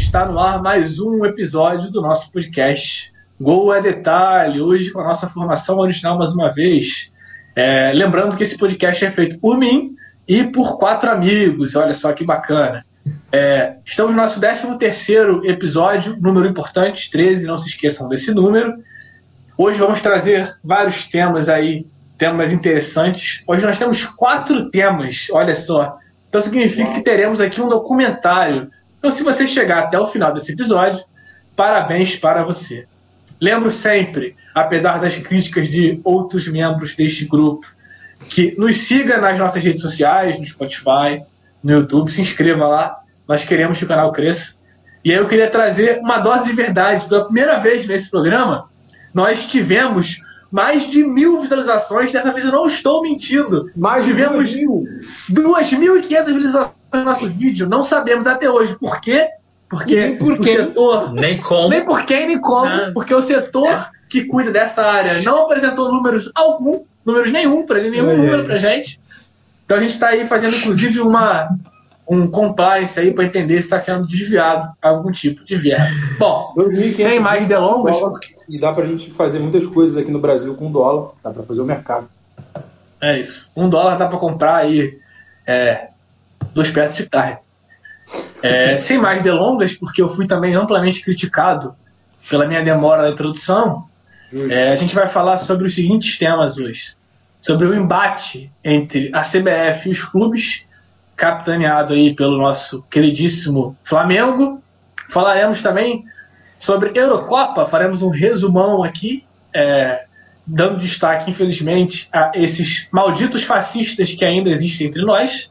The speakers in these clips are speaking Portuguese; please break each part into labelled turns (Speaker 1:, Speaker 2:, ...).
Speaker 1: está no ar mais um episódio do nosso podcast Gol é Detalhe. Hoje com a nossa formação original mais uma vez. É, lembrando que esse podcast é feito por mim e por quatro amigos. Olha só que bacana. É, estamos no nosso 13 terceiro episódio, número importante, 13, não se esqueçam desse número. Hoje vamos trazer vários temas aí, temas interessantes. Hoje nós temos quatro temas, olha só. Então significa que teremos aqui um documentário. Então, se você chegar até o final desse episódio, parabéns para você. Lembro sempre, apesar das críticas de outros membros deste grupo, que nos siga nas nossas redes sociais, no Spotify, no YouTube, se inscreva lá. Nós queremos que o canal cresça. E aí eu queria trazer uma dose de verdade. Pela primeira vez nesse programa, nós tivemos mais de mil visualizações. Dessa vez eu não estou mentindo.
Speaker 2: Mais de
Speaker 1: tivemos
Speaker 2: mil.
Speaker 1: 2.500 visualizações no nosso vídeo. Não sabemos até hoje por quê. Porque
Speaker 2: Nem por
Speaker 1: o
Speaker 2: quê.
Speaker 1: setor.
Speaker 3: Nem como.
Speaker 1: Nem por quem, nem como.
Speaker 3: Ah.
Speaker 1: Porque o setor que cuida dessa área não apresentou números algum, números nenhum, para nenhum
Speaker 2: Ai,
Speaker 1: número pra gente. Então a gente está aí fazendo, inclusive, uma, um compliance aí para entender se está sendo desviado algum tipo de verba. Bom,
Speaker 2: 2.500
Speaker 1: sem mais delongas,
Speaker 2: dólar, E dá pra gente fazer muitas coisas aqui no Brasil com dólar. Dá pra fazer o mercado.
Speaker 1: É isso. Um dólar dá para comprar aí é, duas peças de carne. É, sem mais delongas, porque eu fui também amplamente criticado pela minha demora na introdução, é, a gente vai falar sobre os seguintes temas hoje. Sobre o embate entre a CBF e os clubes, capitaneado aí pelo nosso queridíssimo Flamengo. Falaremos também sobre Eurocopa, faremos um resumão aqui, é, dando destaque, infelizmente, a esses malditos fascistas que ainda existem entre nós.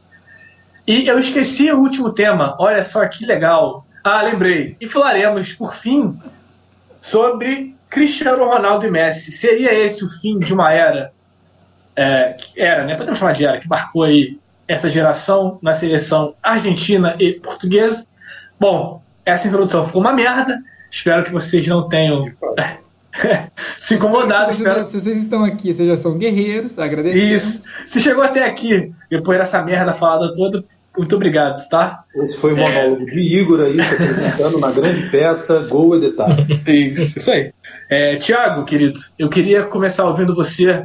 Speaker 1: E eu esqueci o último tema, olha só que legal. Ah, lembrei. E falaremos, por fim, sobre Cristiano Ronaldo e Messi. Seria esse o fim de uma era? É, era, né? Podemos chamar de era, que marcou aí essa geração na seleção argentina e portuguesa. Bom, essa introdução ficou uma merda. Espero que vocês não tenham se incomodado. Espero
Speaker 4: Se vocês estão aqui, vocês já são guerreiros, agradecemos.
Speaker 1: isso. Se chegou até aqui, depois dessa merda falada toda, muito obrigado, tá?
Speaker 2: Esse foi o monólogo de Igor aí, se apresentando na grande peça Gol e Detalhe.
Speaker 1: Isso, isso aí. É, Tiago, querido, eu queria começar ouvindo você,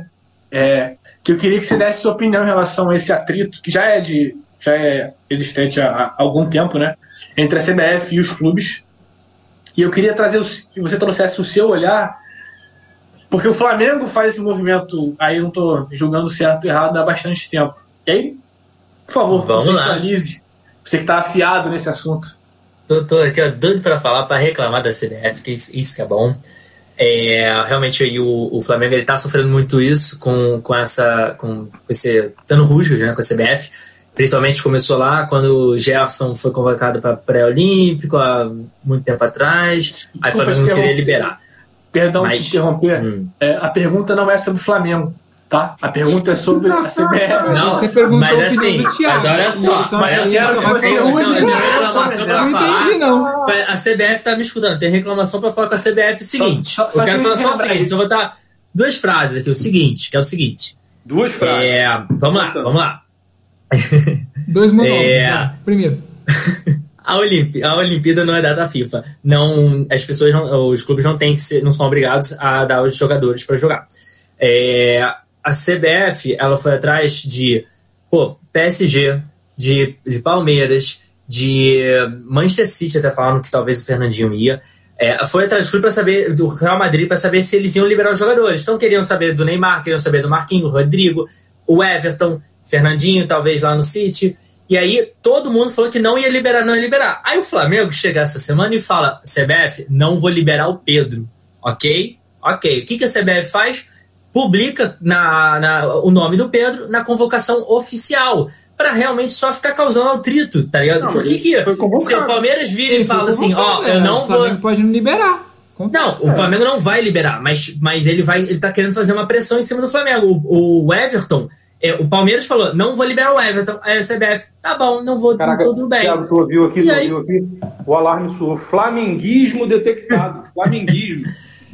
Speaker 1: é, que eu queria que você desse sua opinião em relação a esse atrito, que já é, de, já é existente há, há algum tempo, né? Entre a CBF e os clubes. E eu queria trazer o- que você trouxesse o seu olhar, porque o Flamengo faz esse movimento, aí eu não estou julgando certo ou errado há bastante tempo. E aí, por favor,
Speaker 3: Vamos lá.
Speaker 1: contextualize. Você que está afiado nesse assunto.
Speaker 3: Tô, tô aqui ó, doido pra falar, pra reclamar da CBF, que isso, isso que é bom. É, realmente aí o, o Flamengo ele tá sofrendo muito isso com, com essa. com, com esse dando rusgas né, com a CBF. Principalmente começou lá quando o Gerson foi convocado para pré-olímpico há muito tempo atrás. Aí o
Speaker 1: Desculpa
Speaker 3: Flamengo não queria
Speaker 1: interromper.
Speaker 3: liberar.
Speaker 1: Perdão
Speaker 3: Mas-
Speaker 1: te interromper.
Speaker 3: Hum.
Speaker 1: É, a pergunta não é sobre o Flamengo, tá? A pergunta é sobre a CBF.
Speaker 3: Não,
Speaker 4: Você perguntou
Speaker 3: mas
Speaker 4: opinião
Speaker 3: assim,
Speaker 4: Thiago.
Speaker 3: mas olha só,
Speaker 4: Só
Speaker 3: mas
Speaker 4: que
Speaker 3: assim,
Speaker 1: eu quero que você use
Speaker 3: não, tem reclamação pra
Speaker 4: Não
Speaker 3: falar.
Speaker 4: entendi, não.
Speaker 3: A CBF tá me escutando, tem reclamação pra falar com a CBF. Seguinte,
Speaker 1: Só- só
Speaker 3: eu quero
Speaker 1: que
Speaker 3: falar só o seguinte: eu vou botar duas frases aqui. O seguinte, que é o seguinte.
Speaker 2: Duas frases.
Speaker 3: É, vamos lá, vamos lá.
Speaker 4: Dois monólogos.
Speaker 3: É.
Speaker 4: vai. Primeiro,
Speaker 3: A, Olimpí a Olimpíada não é data FIFA. Não, as pessoas, não, os clubes não têm ser, não são obrigados a dar os jogadores para jogar. É, a CBF, ela foi atrás de, pô, PSG, de, de Palmeiras, de Manchester City, até falaram que talvez o Fernandinho ia. É, foi atrás do clube para saber do Real Madrid para saber se eles iam liberar os jogadores. Então queriam saber do Neymar, queriam saber do Marquinhos, Rodrigo, o Everton, Fernandinho, talvez lá no City. E aí todo mundo falou que não ia liberar, não ia liberar. Aí o Flamengo chega essa semana e fala: CBF, não vou liberar o Pedro. Ok? Ok. O que, que a CBF faz? Publica na, na- o nome do Pedro na convocação oficial. Pra realmente só ficar causando atrito, tá ligado?
Speaker 2: Não,
Speaker 3: Por que, que se o Palmeiras vira e fala assim: ó,
Speaker 4: convocado,
Speaker 3: eu
Speaker 4: né?
Speaker 3: não
Speaker 4: O
Speaker 3: vou.
Speaker 4: Flamengo pode não liberar.
Speaker 3: Não, o. Flamengo não vai liberar, mas, mas ele vai, ele tá querendo fazer uma pressão em cima do Flamengo. O, o Everton, é, o Palmeiras falou, não vou liberar o Everton. Aí a CBF, tá bom, não vou,
Speaker 2: Caraca,
Speaker 3: tudo bem.
Speaker 2: Thiago, tu ouviu aqui, tu
Speaker 3: aí?
Speaker 2: ouviu aqui? O alarme soou. Flamenguismo detectado. Flamenguismo.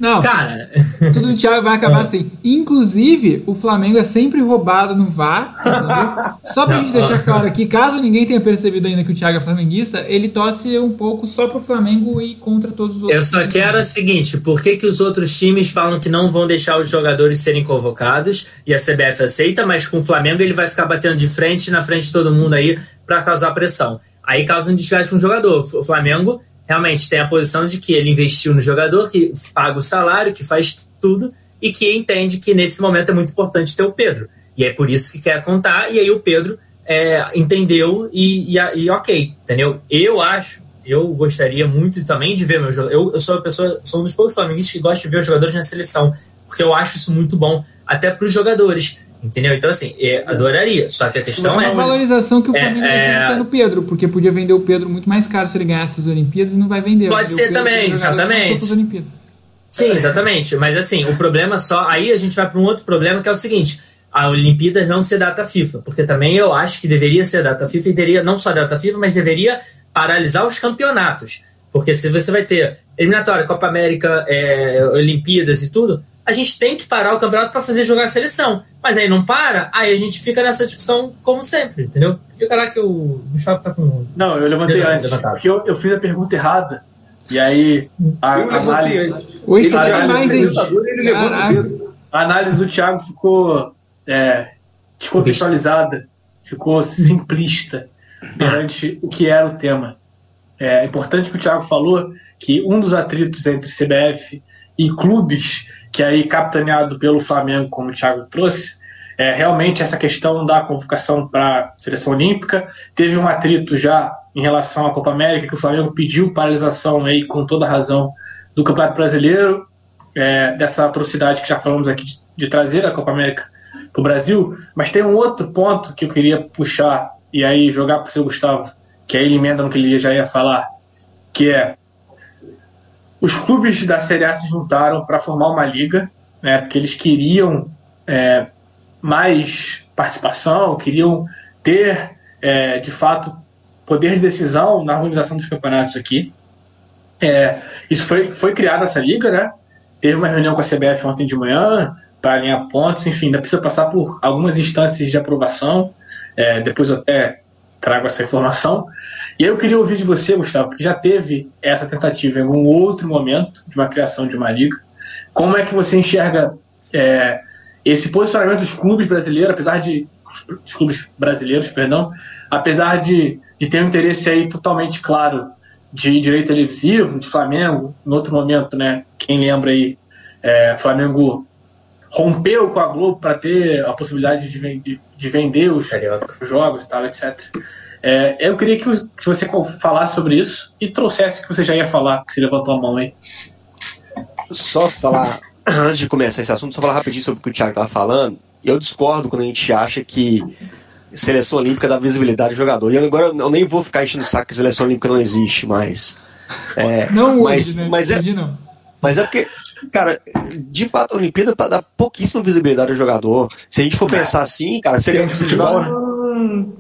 Speaker 4: Não,
Speaker 3: Cara,
Speaker 4: tudo do Thiago vai acabar assim. Inclusive, o Flamengo é sempre roubado no VAR, entendeu? Só pra
Speaker 3: Não,
Speaker 4: gente deixar claro aqui, caso ninguém tenha percebido ainda que o Thiago é flamenguista, ele torce um pouco só pro Flamengo e contra todos os outros.
Speaker 3: eu só quero o seguinte: por que, que os outros times falam que não vão deixar os jogadores serem convocados e a CBF aceita, mas com o Flamengo ele vai ficar batendo de frente na frente de todo mundo aí pra causar pressão. Aí causa um desgaste com o jogador. O Flamengo realmente tem a posição de que ele investiu no jogador, que paga o salário, que faz tudo e que entende que nesse momento é muito importante ter o Pedro. E é por isso que quer contar, e aí o Pedro é, entendeu e, e, e ok, entendeu? Eu acho, eu gostaria muito também de ver meu jogador. Eu, eu sou uma pessoa, sou um dos poucos flamenguistas que gosta de ver os jogadores na seleção, porque eu acho isso muito bom, até para os jogadores. Entendeu? Então, assim, é, adoraria. Só que a questão
Speaker 4: Só
Speaker 3: é.
Speaker 4: a valorização que o
Speaker 3: É,
Speaker 4: Flamengo
Speaker 3: é.
Speaker 4: acredita no Pedro, porque podia vender o Pedro muito mais caro se ele ganhasse as Olimpíadas e não vai vender.
Speaker 3: Pode ser
Speaker 4: Pedro
Speaker 3: também, exatamente. Sim, exatamente. Mas assim, o problema só. Aí a gente vai para um outro problema que é o seguinte: a Olimpíadas não ser data FIFA. Porque também eu acho que deveria ser data FIFA e teria, não só data FIFA, mas deveria paralisar os campeonatos. Porque se você vai ter eliminatória, Copa América, é, Olimpíadas e tudo, a gente tem que parar o campeonato para fazer jogar a seleção. Mas aí não para, aí a gente fica nessa discussão como sempre, entendeu? Fica lá que o Gustavo tá com.
Speaker 1: Não, eu levantei antes,
Speaker 3: levantado.
Speaker 1: porque eu, eu fiz a pergunta errada. E aí, a, a análise.
Speaker 4: Hoje você mais,
Speaker 2: é
Speaker 4: hein?
Speaker 1: A análise do Thiago ficou é, descontextualizada, ficou simplista perante o que era o tema. É importante que o Thiago falou que um dos atritos entre CBF e clubes, que aí capitaneado pelo Flamengo, como o Thiago trouxe, é realmente essa questão da convocação para a seleção olímpica. Teve um atrito já em relação à Copa América, que o Flamengo pediu paralisação aí, com toda razão, do Campeonato Brasileiro, é, dessa atrocidade que já falamos aqui de, de trazer a Copa América para o Brasil. Mas tem um outro ponto que eu queria puxar e aí jogar para o seu Gustavo, que aí ele emenda no que ele já ia falar, que é os clubes da Série A se juntaram para formar uma liga, né, porque eles queriam é, mais participação, queriam ter, é, de fato, poder de decisão na organização dos campeonatos aqui. É, isso foi, foi criada essa liga, né? Teve uma reunião com a CBF ontem de manhã para alinhar pontos, enfim, ainda precisa passar por algumas instâncias de aprovação. É, depois eu até trago essa informação. E aí eu queria ouvir de você, Gustavo, porque já teve essa tentativa em algum outro momento de uma criação de uma liga. Como é que você enxerga é, esse posicionamento dos clubes brasileiros, apesar de dos clubes brasileiros, perdão, apesar de, de ter um interesse aí totalmente claro de direito televisivo, de Flamengo, no outro momento, né? Quem lembra aí, é, Flamengo rompeu com a Globo para ter a possibilidade de, de, de vender os, os jogos e tal, etc. É, eu queria que, você falasse sobre isso e trouxesse o que você já ia falar, que você levantou a mão aí.
Speaker 5: Só falar, antes de começar esse assunto, só falar rapidinho sobre o que o Thiago estava falando. Eu discordo quando a gente acha que seleção olímpica dá visibilidade ao jogador. E agora eu nem vou ficar enchendo o saco que seleção olímpica não existe mais. É,
Speaker 4: Não hoje,
Speaker 5: mas,
Speaker 4: né?
Speaker 5: mas, é,
Speaker 4: Hoje não.
Speaker 5: mas é porque, cara, de fato a Olimpíada dá pouquíssima visibilidade ao jogador. Se a gente for pensar assim, cara, você,
Speaker 1: Tem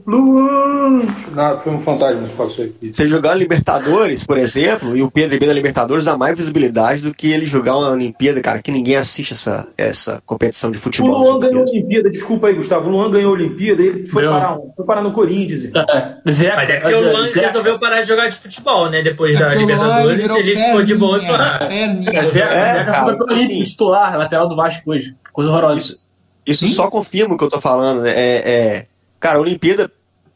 Speaker 2: Luan! Não, foi um fantasma que passou aqui.
Speaker 5: você jogar Libertadores, por exemplo, e o Pedro bem na Libertadores dá mais visibilidade do que ele jogar uma Olimpíada, cara, que ninguém assiste essa, essa competição de
Speaker 2: O
Speaker 5: futebol.
Speaker 2: Luan ganhou a. Olimpíada, desculpa aí, Gustavo. O Luan ganhou a Olimpíada e ele foi parar, foi parar no Corinthians.
Speaker 1: É, Zeca,
Speaker 3: Mas é porque o Luan
Speaker 1: Zeca,
Speaker 3: resolveu parar de jogar de futebol, né? Depois
Speaker 4: É
Speaker 3: da
Speaker 4: o
Speaker 3: Libertadores,
Speaker 4: virou
Speaker 3: ele ficou de boa e falou: ah.
Speaker 1: É, Zeca,
Speaker 5: É,
Speaker 1: Zeca
Speaker 5: cara,
Speaker 1: foi pro Olímpico
Speaker 5: assim-
Speaker 1: titular, lateral do Vasco hoje. Coisa horrorosa.
Speaker 5: Isso, isso só confirma o que eu tô falando. né? É, é, cara, a Olimpíada,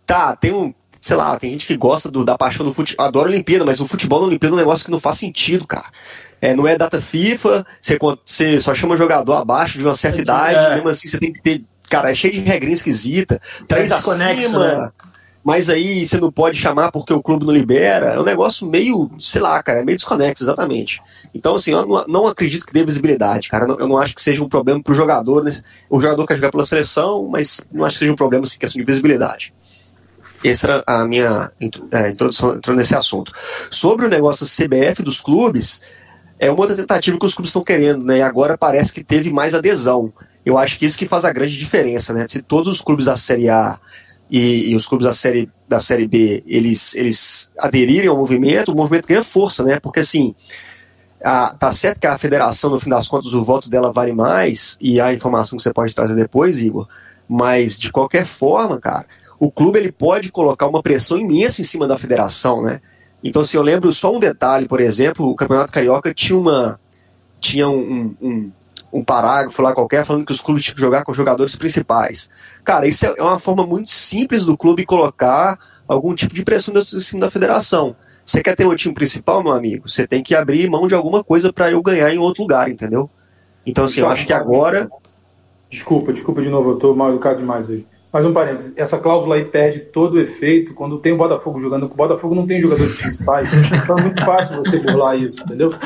Speaker 5: tá, tem um. Sei lá, tem gente que gosta do- da paixão do futebol. Adora a Olimpíada, mas o futebol na Olimpíada é um negócio que não faz sentido, cara. É, não é data FIFA, você, só chama jogador abaixo de uma certa
Speaker 1: É,
Speaker 5: idade,
Speaker 1: é.
Speaker 5: mesmo assim você tem que ter. Cara, é cheio de regrinha esquisita.
Speaker 1: Desconexo,
Speaker 5: acima.
Speaker 1: né?
Speaker 5: Mas aí você não pode chamar porque o clube não libera. É um negócio meio, sei lá, cara, meio desconexo, exatamente. Então, assim, eu não, não acredito que dê visibilidade, cara. Eu não, acho que seja um problema pro jogador, né? O jogador quer jogar pela seleção, mas não acho que seja um problema, assim, questão de visibilidade. Essa era a minha é, introdução entrando nesse assunto. Sobre o negócio da CBF dos clubes, é uma outra tentativa que os clubes estão querendo, né? E agora parece que teve mais adesão. Eu acho que isso que faz a grande diferença, né? Se todos os clubes da Série A e, e os clubes da série, da série B eles, eles aderirem ao movimento, o movimento ganha força, né? Porque assim, a, tá certo que a federação, no fim das contas, o voto dela vale mais, e a informação que você pode trazer depois, Igor, mas de qualquer forma, cara, o clube ele pode colocar uma pressão imensa em cima da federação, né? Então, se assim, eu lembro só um detalhe, por exemplo, o Campeonato Carioca tinha uma tinha um, um, um parágrafo lá qualquer falando que os clubes tinham que jogar com os jogadores principais. Cara, isso é uma forma muito simples do clube colocar algum tipo de pressão em cima da federação. Você quer ter um time principal, meu amigo? Você tem que abrir mão de alguma coisa para eu ganhar em outro lugar, entendeu? Então, assim, eu acho que agora.
Speaker 2: Desculpa, desculpa de novo, eu tô mal educado demais hoje. Mais um parênteses, essa cláusula aí perde todo o efeito quando tem o Botafogo jogando. O Botafogo não tem jogadores principais, então é muito fácil você burlar isso, entendeu?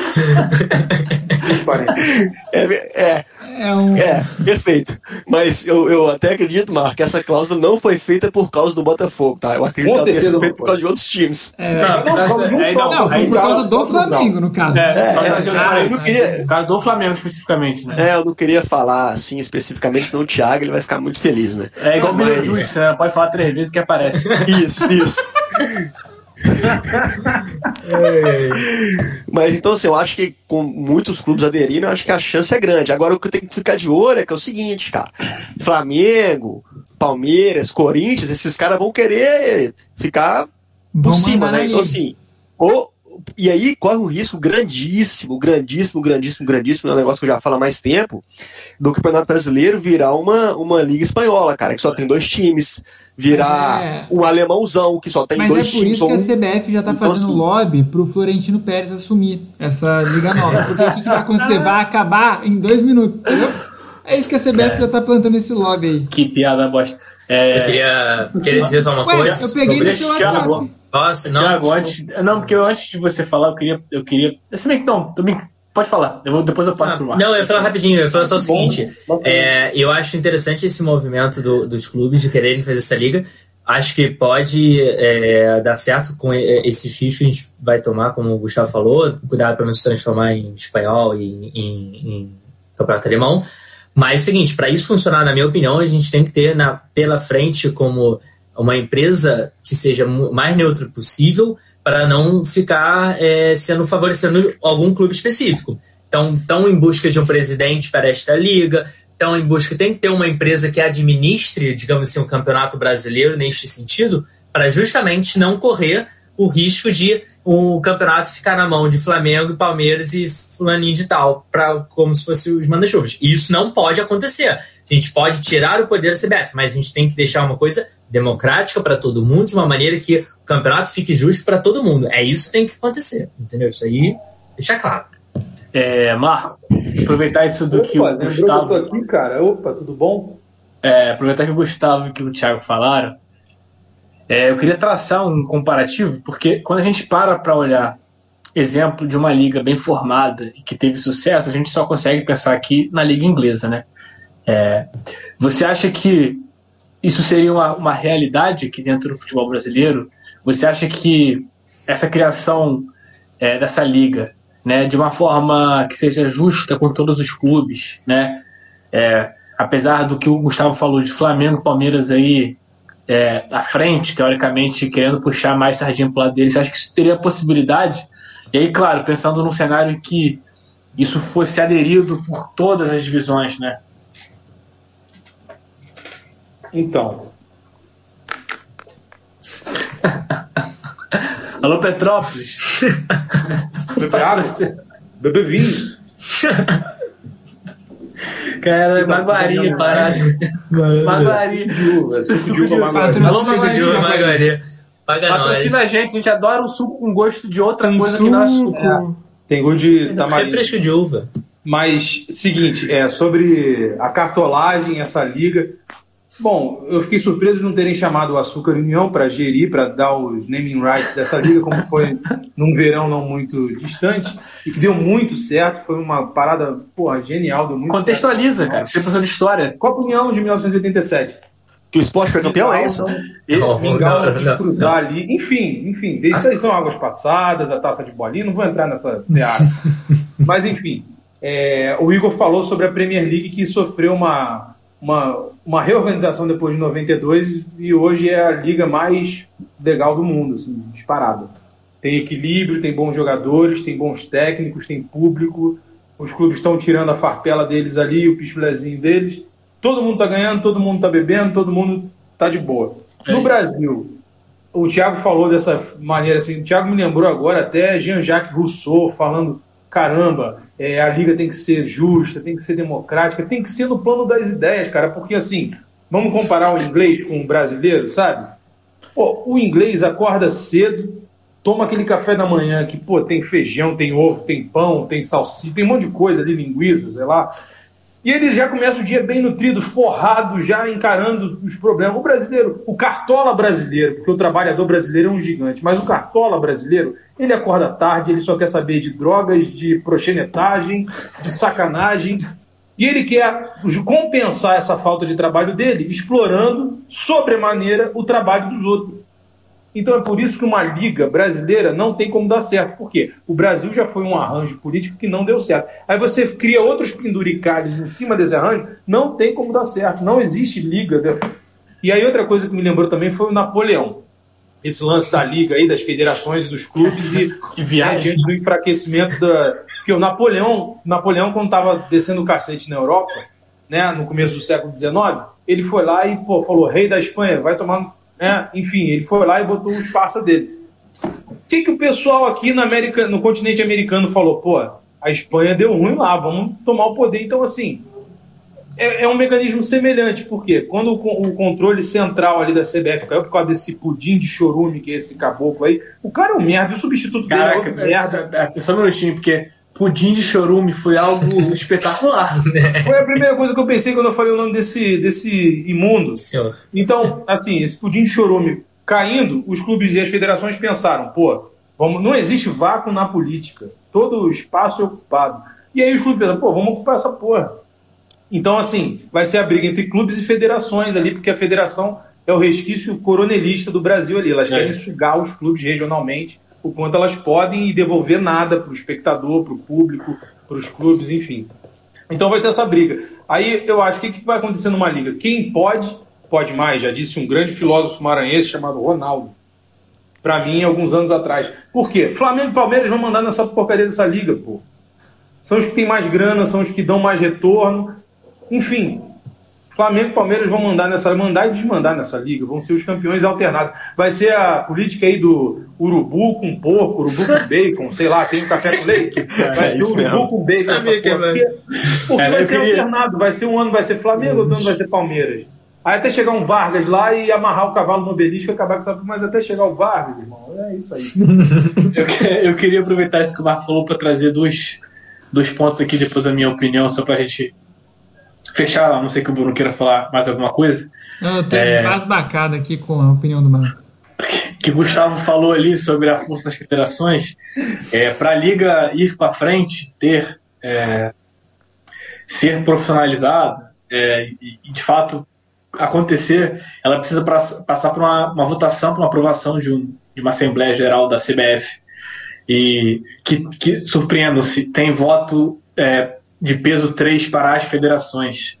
Speaker 5: É, é, é, um... é, perfeito. Mas eu, eu até acredito, Marco, que essa cláusula não foi feita por causa do Botafogo, tá? Eu acredito que ela tenha sido feita por causa de outros times.
Speaker 4: É, não, não, não, não, foi por causa do Flamengo, no caso. É, é,
Speaker 1: é, eu não queria... Por causa do Flamengo, especificamente, né?
Speaker 5: É, eu não queria falar assim especificamente, senão o Thiago ele vai ficar muito feliz, né?
Speaker 1: É igual o Mas... Né? pode falar três vezes que aparece.
Speaker 5: Isso, isso. Mas então, assim, eu acho que com muitos clubes aderindo, eu acho que a chance é grande. Agora, o que eu tenho que ficar de olho é que é o seguinte, cara: Flamengo, Palmeiras, Corinthians, esses caras vão querer ficar por cima, né? Então, assim, ou, e aí corre um risco grandíssimo, grandíssimo, grandíssimo, grandíssimo, é um negócio que eu já falo há mais tempo, do Campeonato Brasileiro virar uma, uma Liga Espanhola, cara, que só tem dois times, virar é... um alemãozão, que só tem
Speaker 4: Mas
Speaker 5: dois
Speaker 4: times. Mas é por isso que a CBF já tá fazendo assim, lobby pro Florentino Pérez assumir essa Liga Nova, porque o que, que vai acontecer? Vai acabar em dois minutos, entendeu? É isso que a CBF é. já tá plantando esse lobby aí.
Speaker 1: Que piada bosta.
Speaker 3: É... Eu queria, queria dizer só uma Ué, coisa.
Speaker 4: Eu peguei no seu WhatsApp.
Speaker 1: Nossa, não. Thiago, antes, não, porque antes de você falar, eu queria. Eu queria. Se bem que não, também. Pode falar, eu vou, depois eu passo ah, pro Marcos.
Speaker 3: Não, eu ia falar rapidinho, eu ia falar só o seguinte. é, eu acho interessante esse movimento do, dos clubes de quererem fazer essa liga. Acho que pode é, dar certo com esses riscos que a gente vai tomar, como o Gustavo falou, cuidado para não se transformar em espanhol e em, em campeonato alemão. Mas é o seguinte, para isso funcionar, na minha opinião, a gente tem que ter na, pela frente como uma empresa que seja mais neutra possível para não ficar é, sendo favorecendo algum clube específico. Então, estão em busca de um presidente para esta liga, estão em busca, tem que ter uma empresa que administre, digamos assim, o um campeonato brasileiro neste sentido, para justamente não correr o risco de o campeonato ficar na mão de Flamengo, Palmeiras e fulaninho de tal, pra, como se fosse os manda-chuvas. Isso não pode acontecer. A gente pode tirar o poder da CBF, mas a gente tem que deixar uma coisa democrática para todo mundo, de uma maneira que o campeonato fique justo para todo mundo. É isso que tem que acontecer, entendeu? Isso aí, deixa claro.
Speaker 1: É, Marco, aproveitar isso do Opa, que o Gustavo...
Speaker 2: Que eu tô aqui, cara. Opa, tudo bom?
Speaker 1: É, aproveitar que o Gustavo e que o Thiago falaram, é, eu queria traçar um comparativo, porque quando a gente para para olhar exemplo de uma liga bem formada e que teve sucesso, a gente só consegue pensar aqui na liga inglesa, né? É, você acha que isso seria uma, uma realidade aqui dentro do futebol brasileiro? Você acha que essa criação é, dessa liga, né, de uma forma que seja justa com todos os clubes, né, é, apesar do que o Gustavo falou de Flamengo, Palmeiras aí é, à frente, teoricamente querendo puxar mais sardinha para o lado dele, você acha que isso teria possibilidade? E aí, claro, pensando num cenário que isso fosse aderido por todas as divisões, né?
Speaker 2: Então.
Speaker 1: Alô, Petrópolis.
Speaker 2: Bebe água. Bebe vinho.
Speaker 1: Cara, Maguari, parado. Maguari.
Speaker 2: Suco de uva, Maguari.
Speaker 1: Alô, Maguari. Patrocina a gente, a gente adora um suco com gosto de outra Tem coisa suco. que não é suco. É.
Speaker 2: Tem gosto de tamarindo.
Speaker 3: Refresco de uva.
Speaker 2: Mas, seguinte, é, sobre a cartolagem, essa liga, Bom, eu fiquei surpreso de não terem chamado o Açúcar União para gerir, para dar os naming rights dessa liga, como foi num verão não muito distante, e que deu muito certo. Foi uma parada, porra, genial. Deu muito
Speaker 1: Contextualiza, certo. cara. Você pensou de história.
Speaker 2: Copa União de 1987.
Speaker 5: Que o esporte foi campeão, é isso?
Speaker 2: Mingau, cruzar ali. Enfim, enfim. Isso aí são águas passadas, a taça de bolinha. Não vou entrar nessa seara. Mas, enfim. É, o Igor falou sobre a Premier League que sofreu uma uma, uma reorganização depois de 92 e hoje é a liga mais legal do mundo, assim, disparado. tem equilíbrio, tem bons jogadores, tem bons técnicos, tem público. Os clubes estão tirando a farpela deles ali, o pichulezinho deles. Todo mundo está ganhando, todo mundo está bebendo, todo mundo está de boa. É no Brasil, o Thiago falou dessa maneira assim. O Thiago me lembrou agora até Jean-Jacques Rousseau falando: caramba, é, a liga tem que ser justa, tem que ser democrática, tem que ser no plano das ideias, cara, porque assim, vamos comparar o inglês com o brasileiro, sabe? Pô, o inglês acorda cedo, toma aquele café da manhã que, pô, tem feijão, tem ovo, tem pão, tem salsicha, tem um monte de coisa ali, linguiça, sei lá. E ele já começa o dia bem nutrido, forrado, já encarando os problemas. O brasileiro, o cartola brasileiro, porque o trabalhador brasileiro é um gigante, mas o cartola brasileiro, ele acorda tarde, ele só quer saber de drogas, de proxenetagem, de sacanagem. E ele quer compensar essa falta de trabalho dele, explorando sobremaneira o trabalho dos outros. Então é por isso que uma liga brasileira não tem como dar certo. Por quê? O Brasil já foi um arranjo político que não deu certo. Aí você cria outros penduricalhos em cima desse arranjo, não tem como dar certo. Não existe liga. E aí outra coisa que me lembrou também foi o Napoleão. Esse lance da liga aí, das federações e dos clubes e
Speaker 1: que viagem.
Speaker 2: do enfraquecimento da. Porque o Napoleão, Napoleão quando estava descendo o cacete na Europa, né, no começo do século XIX, ele foi lá e pô, falou: rei da Espanha, vai tomar né? Enfim, ele foi lá e botou os parça dele. O que, que o pessoal aqui na América, no continente americano falou? Pô, a Espanha deu ruim lá, vamos tomar o poder. Então, assim, é, é um mecanismo semelhante, porque quando o, o, controle central ali da CBF caiu por causa desse pudim de chorume, que é esse caboclo aí, o cara é um merda, e o substituto
Speaker 1: Caraca,
Speaker 2: dele é outro
Speaker 1: merda. É, só um minutinho, porque pudim de chorume foi algo espetacular.
Speaker 2: Né? Foi a primeira coisa que eu pensei quando eu falei o nome desse, desse imundo. Senhor. Então, assim, esse pudim de chorume caindo, os clubes e as federações pensaram, pô, vamos, não existe vácuo na política. Todo o espaço é ocupado. E aí os clubes pensaram, pô, vamos ocupar essa porra. Então, assim, vai ser a briga entre clubes e federações ali, porque a federação é o resquício coronelista do Brasil ali. Elas é. querem sugar os clubes regionalmente o quanto elas podem devolver nada para o espectador, para o público, para os clubes, enfim. Então vai ser essa briga. Aí eu acho que o que vai acontecer numa liga? Quem pode, pode mais, já disse um grande filósofo maranhense chamado Ronaldo. Para mim, alguns anos atrás. Por quê? Flamengo e Palmeiras vão mandar nessa porcaria dessa liga, pô. São os que têm mais grana, são os que dão mais retorno. Enfim, Flamengo e Palmeiras vão mandar nessa, mandar e desmandar nessa liga, vão ser os campeões alternados. Vai ser a política aí do urubu com porco, urubu com bacon, sei lá, tem um café com leite. É, vai é, ser urubu mesmo. com bacon. Sabia que é, porque, porque é, vai ser queria... alternado, vai ser um ano vai ser Flamengo, outro ano vai ser Palmeiras. Aí até chegar um Vargas lá e amarrar o cavalo no obelisco e acabar com essa. Mas até chegar o Vargas, irmão, é isso aí.
Speaker 1: eu, eu queria aproveitar isso que o Marco falou para trazer dois, dois pontos aqui, depois a minha opinião, só para a gente fechar, a não sei que o Bruno queira falar mais alguma coisa.
Speaker 4: Eu tenho é, mais bacana aqui com a opinião do Marco.
Speaker 1: Que o Gustavo falou ali sobre a força das federações. É, para a liga ir para frente, ter é, ser profissionalizada é, e, de fato acontecer, ela precisa passar por uma, uma votação, por uma aprovação de, um, de uma Assembleia Geral da CBF. E que, que surpreendam-se, tem voto é, de peso 3 para as federações.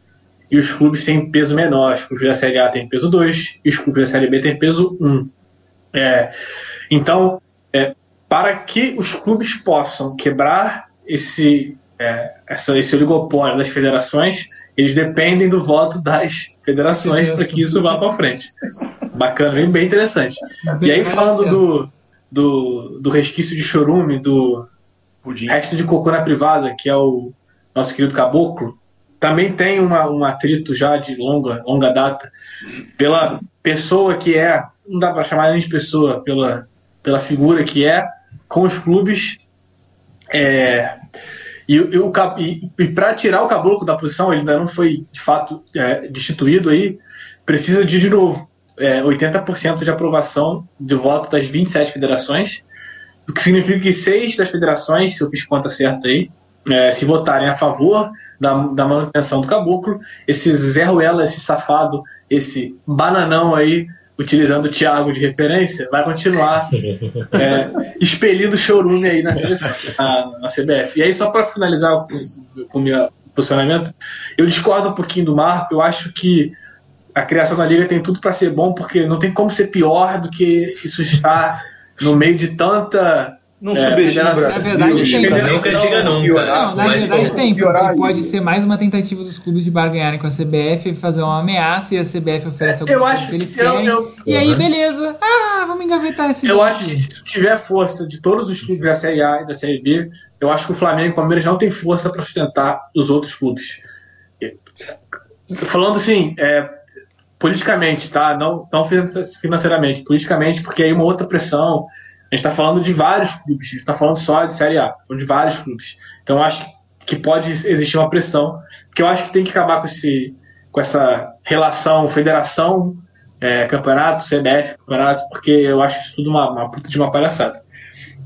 Speaker 1: E os clubes têm peso menor. Os clubes da Série A têm peso 2 e os clubes da Série B têm peso 1. É, então, é, para que os clubes possam quebrar esse, é, essa, esse oligopólio das federações, eles dependem do voto das federações para que isso vá para frente. Bacana, bem, bem interessante. E aí, falando do, do, do resquício de chorume, do Pudim. resto de cocô na privada, que é o nosso querido Caboclo, também tem uma, um atrito já de longa, longa data pela pessoa que é, não dá para chamar nem de pessoa, pela, pela figura que é com os clubes. É, e, e, e para tirar o Caboclo da posição, ele ainda não foi de fato é, destituído aí, precisa de, de novo, é, 80% de aprovação de voto das 27 federações, o que significa que seis das federações, se eu fiz conta certa aí, é, se votarem a favor da, da manutenção do caboclo, esse Zé Ruela, esse safado, esse bananão aí, utilizando o Thiago de referência, vai continuar é, expelindo chorume aí na seleção, na, na, CBF. E aí, só para finalizar com o meu posicionamento, eu discordo um pouquinho do Marco, eu acho que a criação da liga tem tudo para ser bom, porque não tem como ser pior do que isso está no meio de tanta.
Speaker 2: Não
Speaker 1: É,
Speaker 2: subestima
Speaker 4: Na verdade, tem.
Speaker 3: Nunca diga nunca.
Speaker 2: piorar.
Speaker 4: Não, na verdade tem, porque pode ser mais uma tentativa dos clubes de barganharem com a CBF e fazer uma ameaça e a CBF oferece alguma
Speaker 1: Eu
Speaker 4: coisa
Speaker 1: acho
Speaker 4: que eles
Speaker 1: que eu-
Speaker 4: querem.
Speaker 1: eu-
Speaker 4: E aí,
Speaker 3: Uhum.
Speaker 4: beleza. Ah, vamos engavetar esse
Speaker 1: Eu acho que se tiver força de todos os clubes da Série A e da Série B, eu acho que o Flamengo e o Palmeiras não tem força para sustentar os outros clubes. Falando assim, é, politicamente, tá? Não, não financeiramente, politicamente, porque aí uma outra pressão. A gente está falando de vários clubes, a gente está falando só de Série A, falando de vários clubes. Então eu acho que pode existir uma pressão, que eu acho que tem que acabar com, esse, com essa relação federação é, campeonato, CBF, campeonato, porque eu acho isso tudo uma, uma puta de uma palhaçada.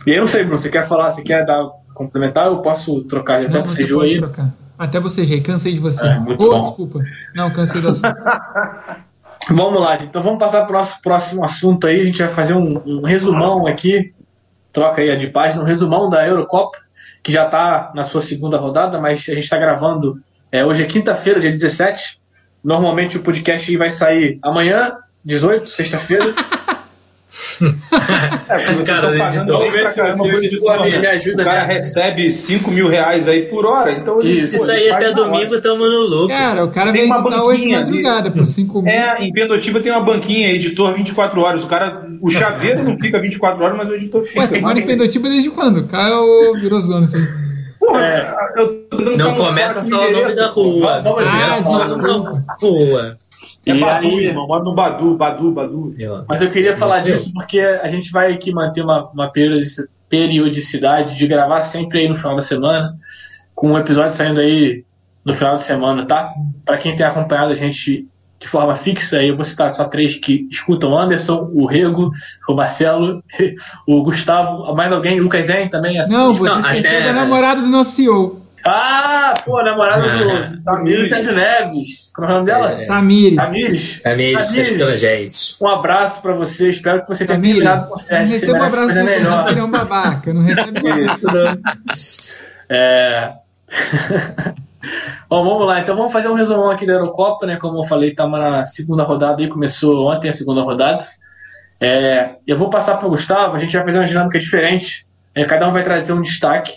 Speaker 1: E eu não sei, Bruno, você quer falar, você quer dar complementar? Eu posso trocar até
Speaker 4: Não, você pode
Speaker 1: aí?
Speaker 4: trocar. Até bocejei, cansei de você.
Speaker 1: É, muito
Speaker 4: Ô,
Speaker 1: bom.
Speaker 4: desculpa. Não, cansei do assunto.
Speaker 1: Vamos lá, gente. então vamos passar para o nosso próximo assunto aí. A gente vai fazer um, um resumão aqui, troca aí a de página, um resumão da Eurocopa, que já está na sua segunda rodada, mas a gente está gravando. é, hoje é quinta-feira, dia 17. Normalmente o podcast vai sair amanhã, 18, sexta-feira.
Speaker 2: É, porque
Speaker 3: Cara,
Speaker 2: pagando pra caramba
Speaker 1: me ajuda
Speaker 2: O cara
Speaker 1: nessa.
Speaker 2: recebe 5 mil reais aí por hora, então ele,
Speaker 1: Isso.
Speaker 2: pô,
Speaker 3: sair
Speaker 2: faz
Speaker 3: até domingo, tamo no lucro.
Speaker 4: Cara, o cara
Speaker 2: Tem
Speaker 4: vai
Speaker 2: uma
Speaker 4: editar hoje de madrugada por 5 mil.
Speaker 2: É, em Pendotiba tem uma banquinha, editor 24 horas. O cara, o chaveiro não fica 24 horas, mas o editor fica.
Speaker 4: Ué, tu mora em Pendotiba desde quando? O Caio virou zona isso aí.
Speaker 2: Porra,
Speaker 1: É.
Speaker 2: eu
Speaker 3: Não
Speaker 2: pra
Speaker 3: começa a falar o nome da rua.
Speaker 1: Vamos ver.
Speaker 3: Começa a falar o nome da rua.
Speaker 2: É
Speaker 1: E
Speaker 2: Badu,
Speaker 1: aí-
Speaker 2: irmão. Moro no Badu, Badu, Badu.
Speaker 1: Mas eu queria falar
Speaker 3: Entendeu?
Speaker 1: disso porque a gente vai aqui manter uma, uma periodici- periodicidade de gravar sempre aí no final da semana, com um episódio saindo aí no final de semana, tá? Para quem tem acompanhado a gente de forma fixa, aí eu vou citar só três que escutam: o Anderson, o Rego, o Marcelo, o Gustavo, mais alguém, o Lucas Zen também. Assim.
Speaker 4: Não, você
Speaker 3: Não,
Speaker 4: esqueceu
Speaker 3: até-
Speaker 4: da namorada do nosso CEO.
Speaker 1: Ah, pô, namorada
Speaker 3: Ah,
Speaker 1: do Tamires Sérgio Neves. Como é o nome dela?
Speaker 3: É.
Speaker 4: Tamires.
Speaker 1: Tamires. Tamires.
Speaker 3: pela gente.
Speaker 1: Um abraço pra você, espero que você tenha
Speaker 4: Tamires.
Speaker 1: terminado com o
Speaker 4: Não
Speaker 1: Sérgio. você
Speaker 4: receba um abraço do
Speaker 1: melhor.
Speaker 4: ele é um babaca. Não recebe um abraço.
Speaker 1: É... Bom, vamos lá. Então vamos fazer um resumão aqui da Eurocopa, né? Como eu falei, estamos na segunda rodada e começou ontem a segunda rodada. É, Eu vou passar para o Gustavo, a gente vai fazer uma dinâmica diferente. É, Cada um vai trazer um destaque.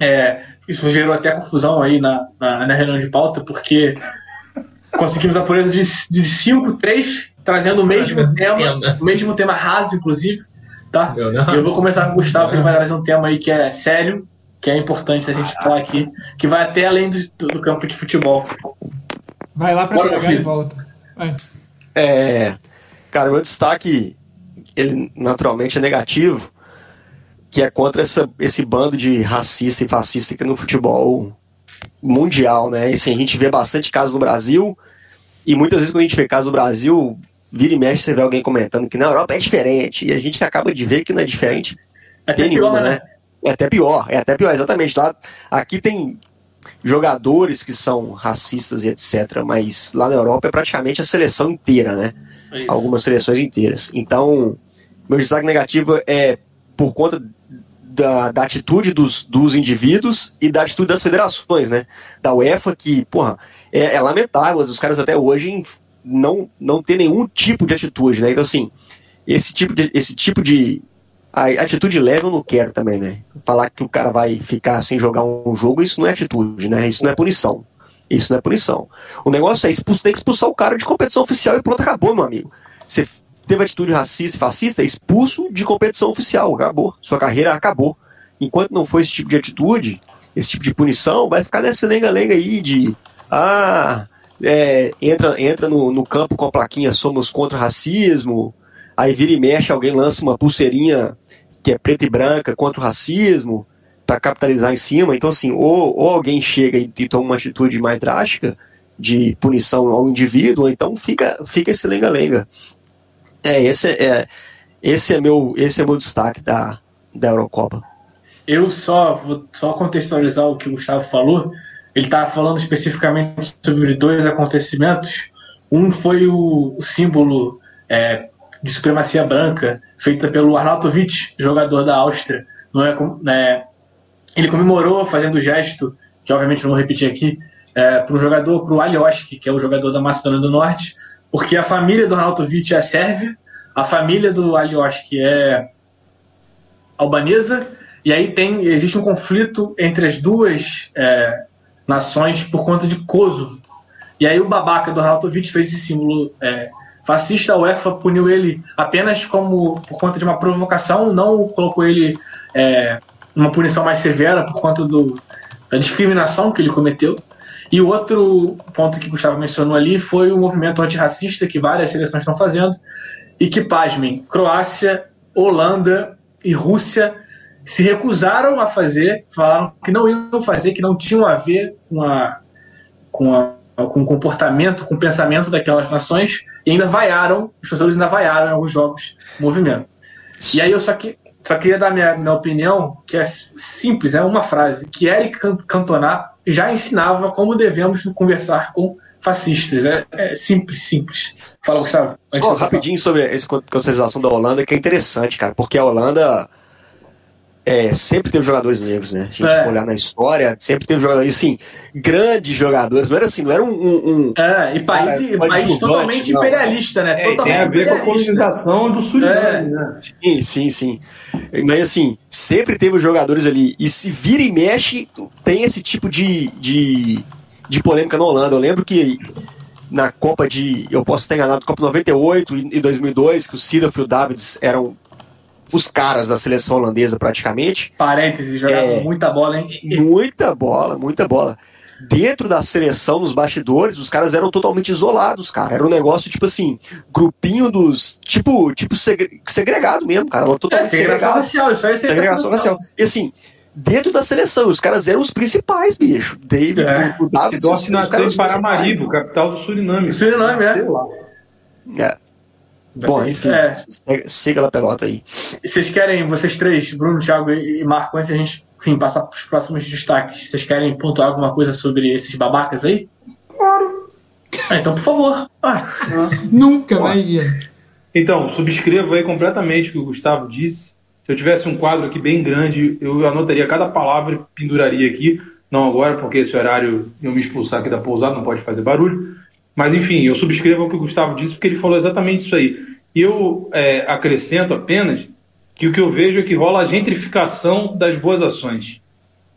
Speaker 1: É, Isso gerou até confusão aí na, na, na reunião de pauta, porque conseguimos a pureza de 5, 3, trazendo o mesmo tema,
Speaker 3: Tema.
Speaker 1: o mesmo tema raso, inclusive. Tá?
Speaker 3: Eu.
Speaker 1: Eu vou começar com o Gustavo, que ele vai trazer um tema aí que é sério, que é importante a gente falar aqui, que vai até além do, do campo de futebol.
Speaker 4: Vai lá
Speaker 1: meu
Speaker 4: pegar e volta. Vai.
Speaker 5: É, cara, meu destaque, ele naturalmente é negativo, que é contra essa, esse bando de racista e fascista que tem no futebol mundial, né? Assim, a gente vê bastante casos no Brasil, e muitas vezes quando a gente vê casos no Brasil, vira e mexe, você vê alguém comentando que na Europa é diferente, e a gente acaba de ver que não é diferente
Speaker 1: É até
Speaker 5: tem
Speaker 1: pior,
Speaker 5: nenhuma,
Speaker 1: né?
Speaker 5: né? É até pior, é até pior, exatamente. Lá, aqui tem jogadores que são racistas e etc, mas lá na Europa é praticamente a seleção inteira, né?
Speaker 1: É
Speaker 5: algumas seleções inteiras. Então, meu destaque negativo é por conta da, da atitude dos, dos indivíduos e da atitude das federações, né? Da UEFA, que, porra, é, é lamentável os caras até hoje não, não ter nenhum tipo de atitude, né? Então, assim, esse tipo de, esse tipo de a atitude leve eu não quero também, né? Falar que o cara vai ficar sem jogar um jogo, isso não é atitude, né? Isso não é punição. Isso não é punição. O negócio é expulso, tem que expulsar o cara de competição oficial e pronto, acabou, meu amigo. Você teve atitude racista e fascista, é expulso de competição oficial, acabou. Sua carreira acabou. Enquanto não for esse tipo de atitude, esse tipo de punição, vai ficar nessa lenga-lenga aí de ah, é, entra, entra no, no campo com a plaquinha somos contra o racismo, aí vira e mexe, alguém lança uma pulseirinha que é preta e branca contra o racismo, para capitalizar em cima. Então, assim, ou, ou alguém chega e, e toma uma atitude mais drástica de punição ao indivíduo, ou então fica, fica esse lenga-lenga. É, esse é, esse é meu, esse é meu destaque da, da Eurocopa.
Speaker 1: Eu só vou só contextualizar o que o Gustavo falou. Ele estava falando especificamente sobre dois acontecimentos. Um foi o, o símbolo é, de supremacia branca feita pelo Arnautovic, jogador da Áustria. Não é, né, ele comemorou fazendo o gesto, que obviamente não vou repetir aqui, é, para o jogador, para o Alioski, que é o jogador da Macedônia do Norte, porque a família do Arnautovic é sérvia, a família do Alioski é albanesa, e aí tem existe um conflito entre as duas é, nações por conta de Kosovo. E aí o babaca do Arnautovic fez esse símbolo é, fascista, a UEFA puniu ele apenas como por conta de uma provocação, não colocou ele é, uma punição mais severa por conta do, da discriminação que ele cometeu. E o outro ponto que o Gustavo mencionou ali foi o movimento antirracista que várias seleções estão fazendo e que, pasmem, Croácia, Holanda e Rússia se recusaram a fazer, falaram que não iam fazer, que não tinham a ver com, a, com, a, com o comportamento, com o pensamento daquelas nações, e ainda vaiaram, os torcedores ainda vaiaram em alguns jogos movimento. E aí eu só, que, só queria dar minha, minha opinião, que é simples, é uma frase, que Eric Cantona já ensinava como devemos conversar com fascistas. É, é simples, simples. Fala, Gustavo.
Speaker 5: Só rapidinho sobre essa consideração da Holanda, que é interessante, cara, porque a Holanda é, sempre teve jogadores negros, né? A gente é. olhar na história, sempre teve jogadores, assim, grandes jogadores. Não era assim, não era um. um, um
Speaker 1: é, e país, cara, país totalmente não. imperialista, né?
Speaker 2: É,
Speaker 1: totalmente
Speaker 2: tem a ver com a colonização do Suriname, é. né?
Speaker 5: Sim, sim, sim. Mas assim, sempre teve jogadores ali. E se vira e mexe, tem esse tipo de, de, de polêmica na Holanda. Eu lembro que na Copa de. Eu posso estar enganado, Copa 98 e 2002, que o Sidorf e o Davids eram os caras da seleção holandesa praticamente.
Speaker 1: Parênteses, jogavam é, muita bola, hein?
Speaker 5: Muita bola, muita bola. Dentro da seleção, nos bastidores, os caras eram totalmente isolados, cara. Era um negócio, tipo assim, grupinho dos. Tipo, tipo segregado mesmo, cara.
Speaker 1: Totalmente é, segregação racial, isso aí é segregação, racial.
Speaker 5: E assim, dentro da seleção, os caras eram os principais, bicho. David,
Speaker 2: é. o, o David. Os, os caras Paramaribo, capital do Suriname.
Speaker 1: Suriname, é. Sei lá.
Speaker 5: É. Bom, enfim, é. siga a pelota aí.
Speaker 1: Vocês querem, vocês três, Bruno, Thiago e Marco, antes a gente enfim, passar para os próximos destaques, vocês querem pontuar alguma coisa sobre esses babacas aí?
Speaker 2: Claro.
Speaker 1: Ah, então, por favor. Ah.
Speaker 4: Nunca mais.
Speaker 2: Então, subscrevo aí completamente o que o Gustavo disse. Se eu tivesse um quadro aqui bem grande, eu anotaria cada palavra e penduraria aqui. Não agora, porque esse horário eu me expulsar aqui da pousada, não pode fazer barulho. Mas, enfim, eu subscrevo o que o Gustavo disse, porque ele falou exatamente isso aí. E eu é, acrescento apenas que o que eu vejo é que rola a gentrificação das boas ações.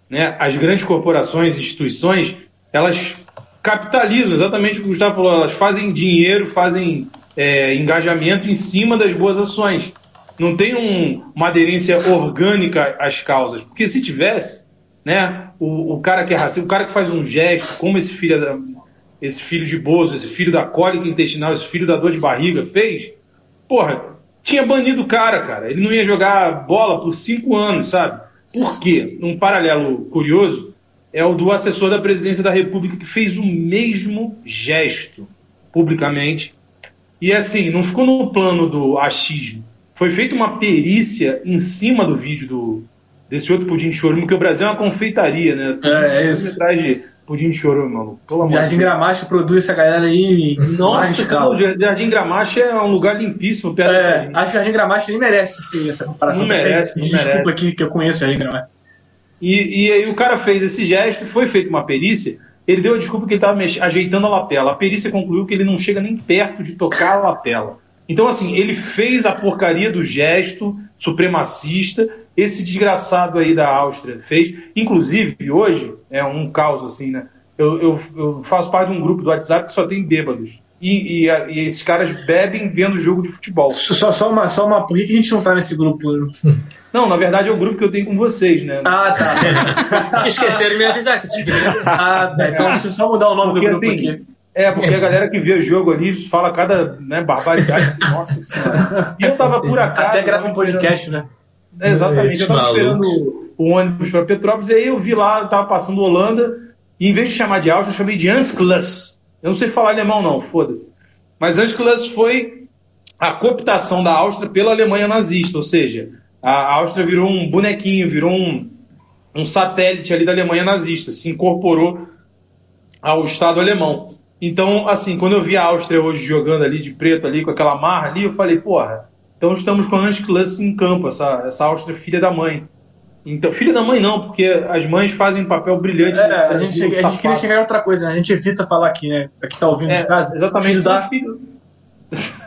Speaker 2: Né? As grandes corporações, instituições, elas capitalizam exatamente o que o Gustavo falou, elas fazem dinheiro, fazem é, engajamento em cima das boas ações. Não tem um, uma aderência orgânica às causas. Porque se tivesse, né, o, o cara que é racista, o cara que faz um gesto, como esse filho da, esse filho de Bozo, esse filho da cólica intestinal, esse filho da dor de barriga fez, porra, tinha banido o cara, cara. Ele não ia jogar bola por cinco anos, sabe? Por quê? Um paralelo curioso é o do assessor da presidência da República que fez o mesmo gesto publicamente. E assim, não ficou no plano do achismo. Foi feita uma perícia em cima do vídeo do, desse outro pudim de chorume, porque o Brasil é uma confeitaria, né?
Speaker 1: É, é isso.
Speaker 2: Atrás de Pudim de choro, maluco.
Speaker 1: Pelo Jardim Gramacho produz essa galera aí.
Speaker 2: Nossa, o Jardim Gramacho é um lugar limpíssimo.
Speaker 1: Perto é, acho que o Jardim Gramacho nem merece sim, essa comparação.
Speaker 2: Não merece, não
Speaker 1: Desculpa
Speaker 2: merece.
Speaker 1: aqui que eu conheço o Jardim Gramacho.
Speaker 2: E, e aí o cara fez esse gesto, foi feita uma perícia. Ele deu a desculpa que ele estava ajeitando a lapela. A perícia concluiu que ele não chega nem perto de tocar a lapela. Então, assim, ele fez a porcaria do gesto supremacista esse desgraçado aí da Áustria fez. Inclusive, hoje, é um caos assim, né? Eu, eu, eu faço parte de um grupo do WhatsApp que só tem bêbados. E, e, e esses caras bebem vendo jogo de futebol.
Speaker 1: Só, só, uma, só uma. Por que a gente não tá nesse grupo?
Speaker 2: Não, na verdade é o grupo que eu tenho com vocês, né?
Speaker 1: Ah, tá.
Speaker 3: Esqueceram de me avisar que tinha
Speaker 1: Ah, tá. Então deixa eu só mudar o nome porque, do grupo assim, aqui.
Speaker 2: É, porque a galera que vê o jogo ali fala cada né, barbaridade. Nossa senhora. E eu tava por acaso.
Speaker 1: Até grava um podcast, né?
Speaker 2: É, exatamente. eu tava esperando o ônibus para Petrópolis, e aí eu vi lá, tava passando Holanda, e em vez de chamar de Áustria, eu chamei de Ansklas. Eu não sei falar alemão, não, foda-se. Mas Ansklas foi a cooptação da Áustria pela Alemanha nazista, ou seja, a Áustria virou um bonequinho, virou um, um satélite ali da Alemanha nazista, se incorporou ao Estado alemão. Então, assim, quando eu vi a Áustria hoje jogando ali de preto ali, com aquela marra ali, eu falei, porra, então estamos com a Anschluss em campo, essa, essa Áustria filha da mãe. Então, filha da mãe não, porque as mães fazem um papel brilhante.
Speaker 1: É, a gente, a gente queria chegar a outra coisa, né? A gente evita falar aqui, né? Aqui tá ouvindo
Speaker 2: é,
Speaker 1: de casa.
Speaker 2: Exatamente.
Speaker 1: Da...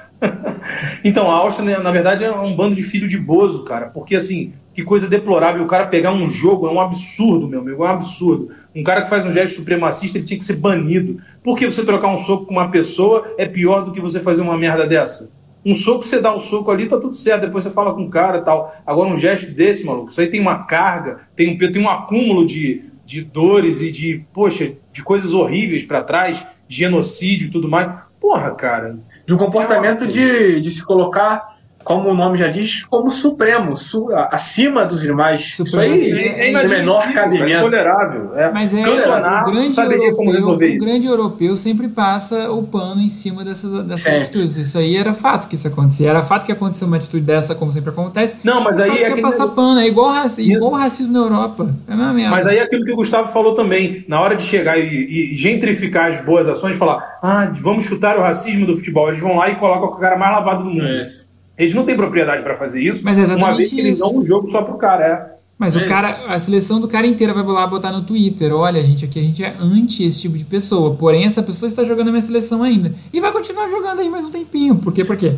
Speaker 2: Então, a Áustria, na verdade, é um bando de filho de bozo, cara. Porque, assim, que coisa deplorável. O cara pegar um jogo é um absurdo, meu amigo, é um absurdo. Um cara que faz um gesto supremacista, ele tinha que ser banido. Por que você trocar um soco com uma pessoa é pior do que você fazer uma merda dessa? Um soco, você dá o um soco ali, tá tudo certo. Depois você fala com o cara e tal. Agora, um gesto desse, maluco, isso aí tem uma carga, tem um, tem um acúmulo de, de dores e de, poxa, de coisas horríveis para trás, genocídio e tudo mais. Porra, cara.
Speaker 1: De um comportamento de, de se colocar como o nome já diz, como supremo, su, acima dos demais.
Speaker 4: Supremo,
Speaker 1: Isso aí é, é, é menor cabimento. É
Speaker 2: tolerável. É.
Speaker 4: Mas é,
Speaker 2: Cantonar,
Speaker 4: o, grande europeu, o grande europeu sempre passa o pano em cima dessas, dessas atitudes. Isso aí era fato que isso acontecia. Era fato que aconteceu uma atitude dessa, como sempre acontece.
Speaker 2: Não, mas aí
Speaker 4: é que passar pano. É igual, raci igual racismo na Europa. É a mesma
Speaker 2: Mas aí é aquilo que o Gustavo falou também. Na hora de chegar e, e gentrificar as boas ações, falar, ah, vamos chutar o racismo do futebol. Eles vão lá e colocam o cara mais lavado do mundo. É isso. Eles não têm propriedade para fazer isso.
Speaker 4: Mas é exatamente
Speaker 2: uma vez que eles dão um jogo só pro cara, é.
Speaker 4: Mas
Speaker 2: é
Speaker 4: o cara, a seleção do cara inteira vai lá botar no Twitter, olha, gente, aqui a gente é anti esse tipo de pessoa. Porém, essa pessoa está jogando a minha seleção ainda. E vai continuar jogando aí mais um tempinho. Por quê? Por quê?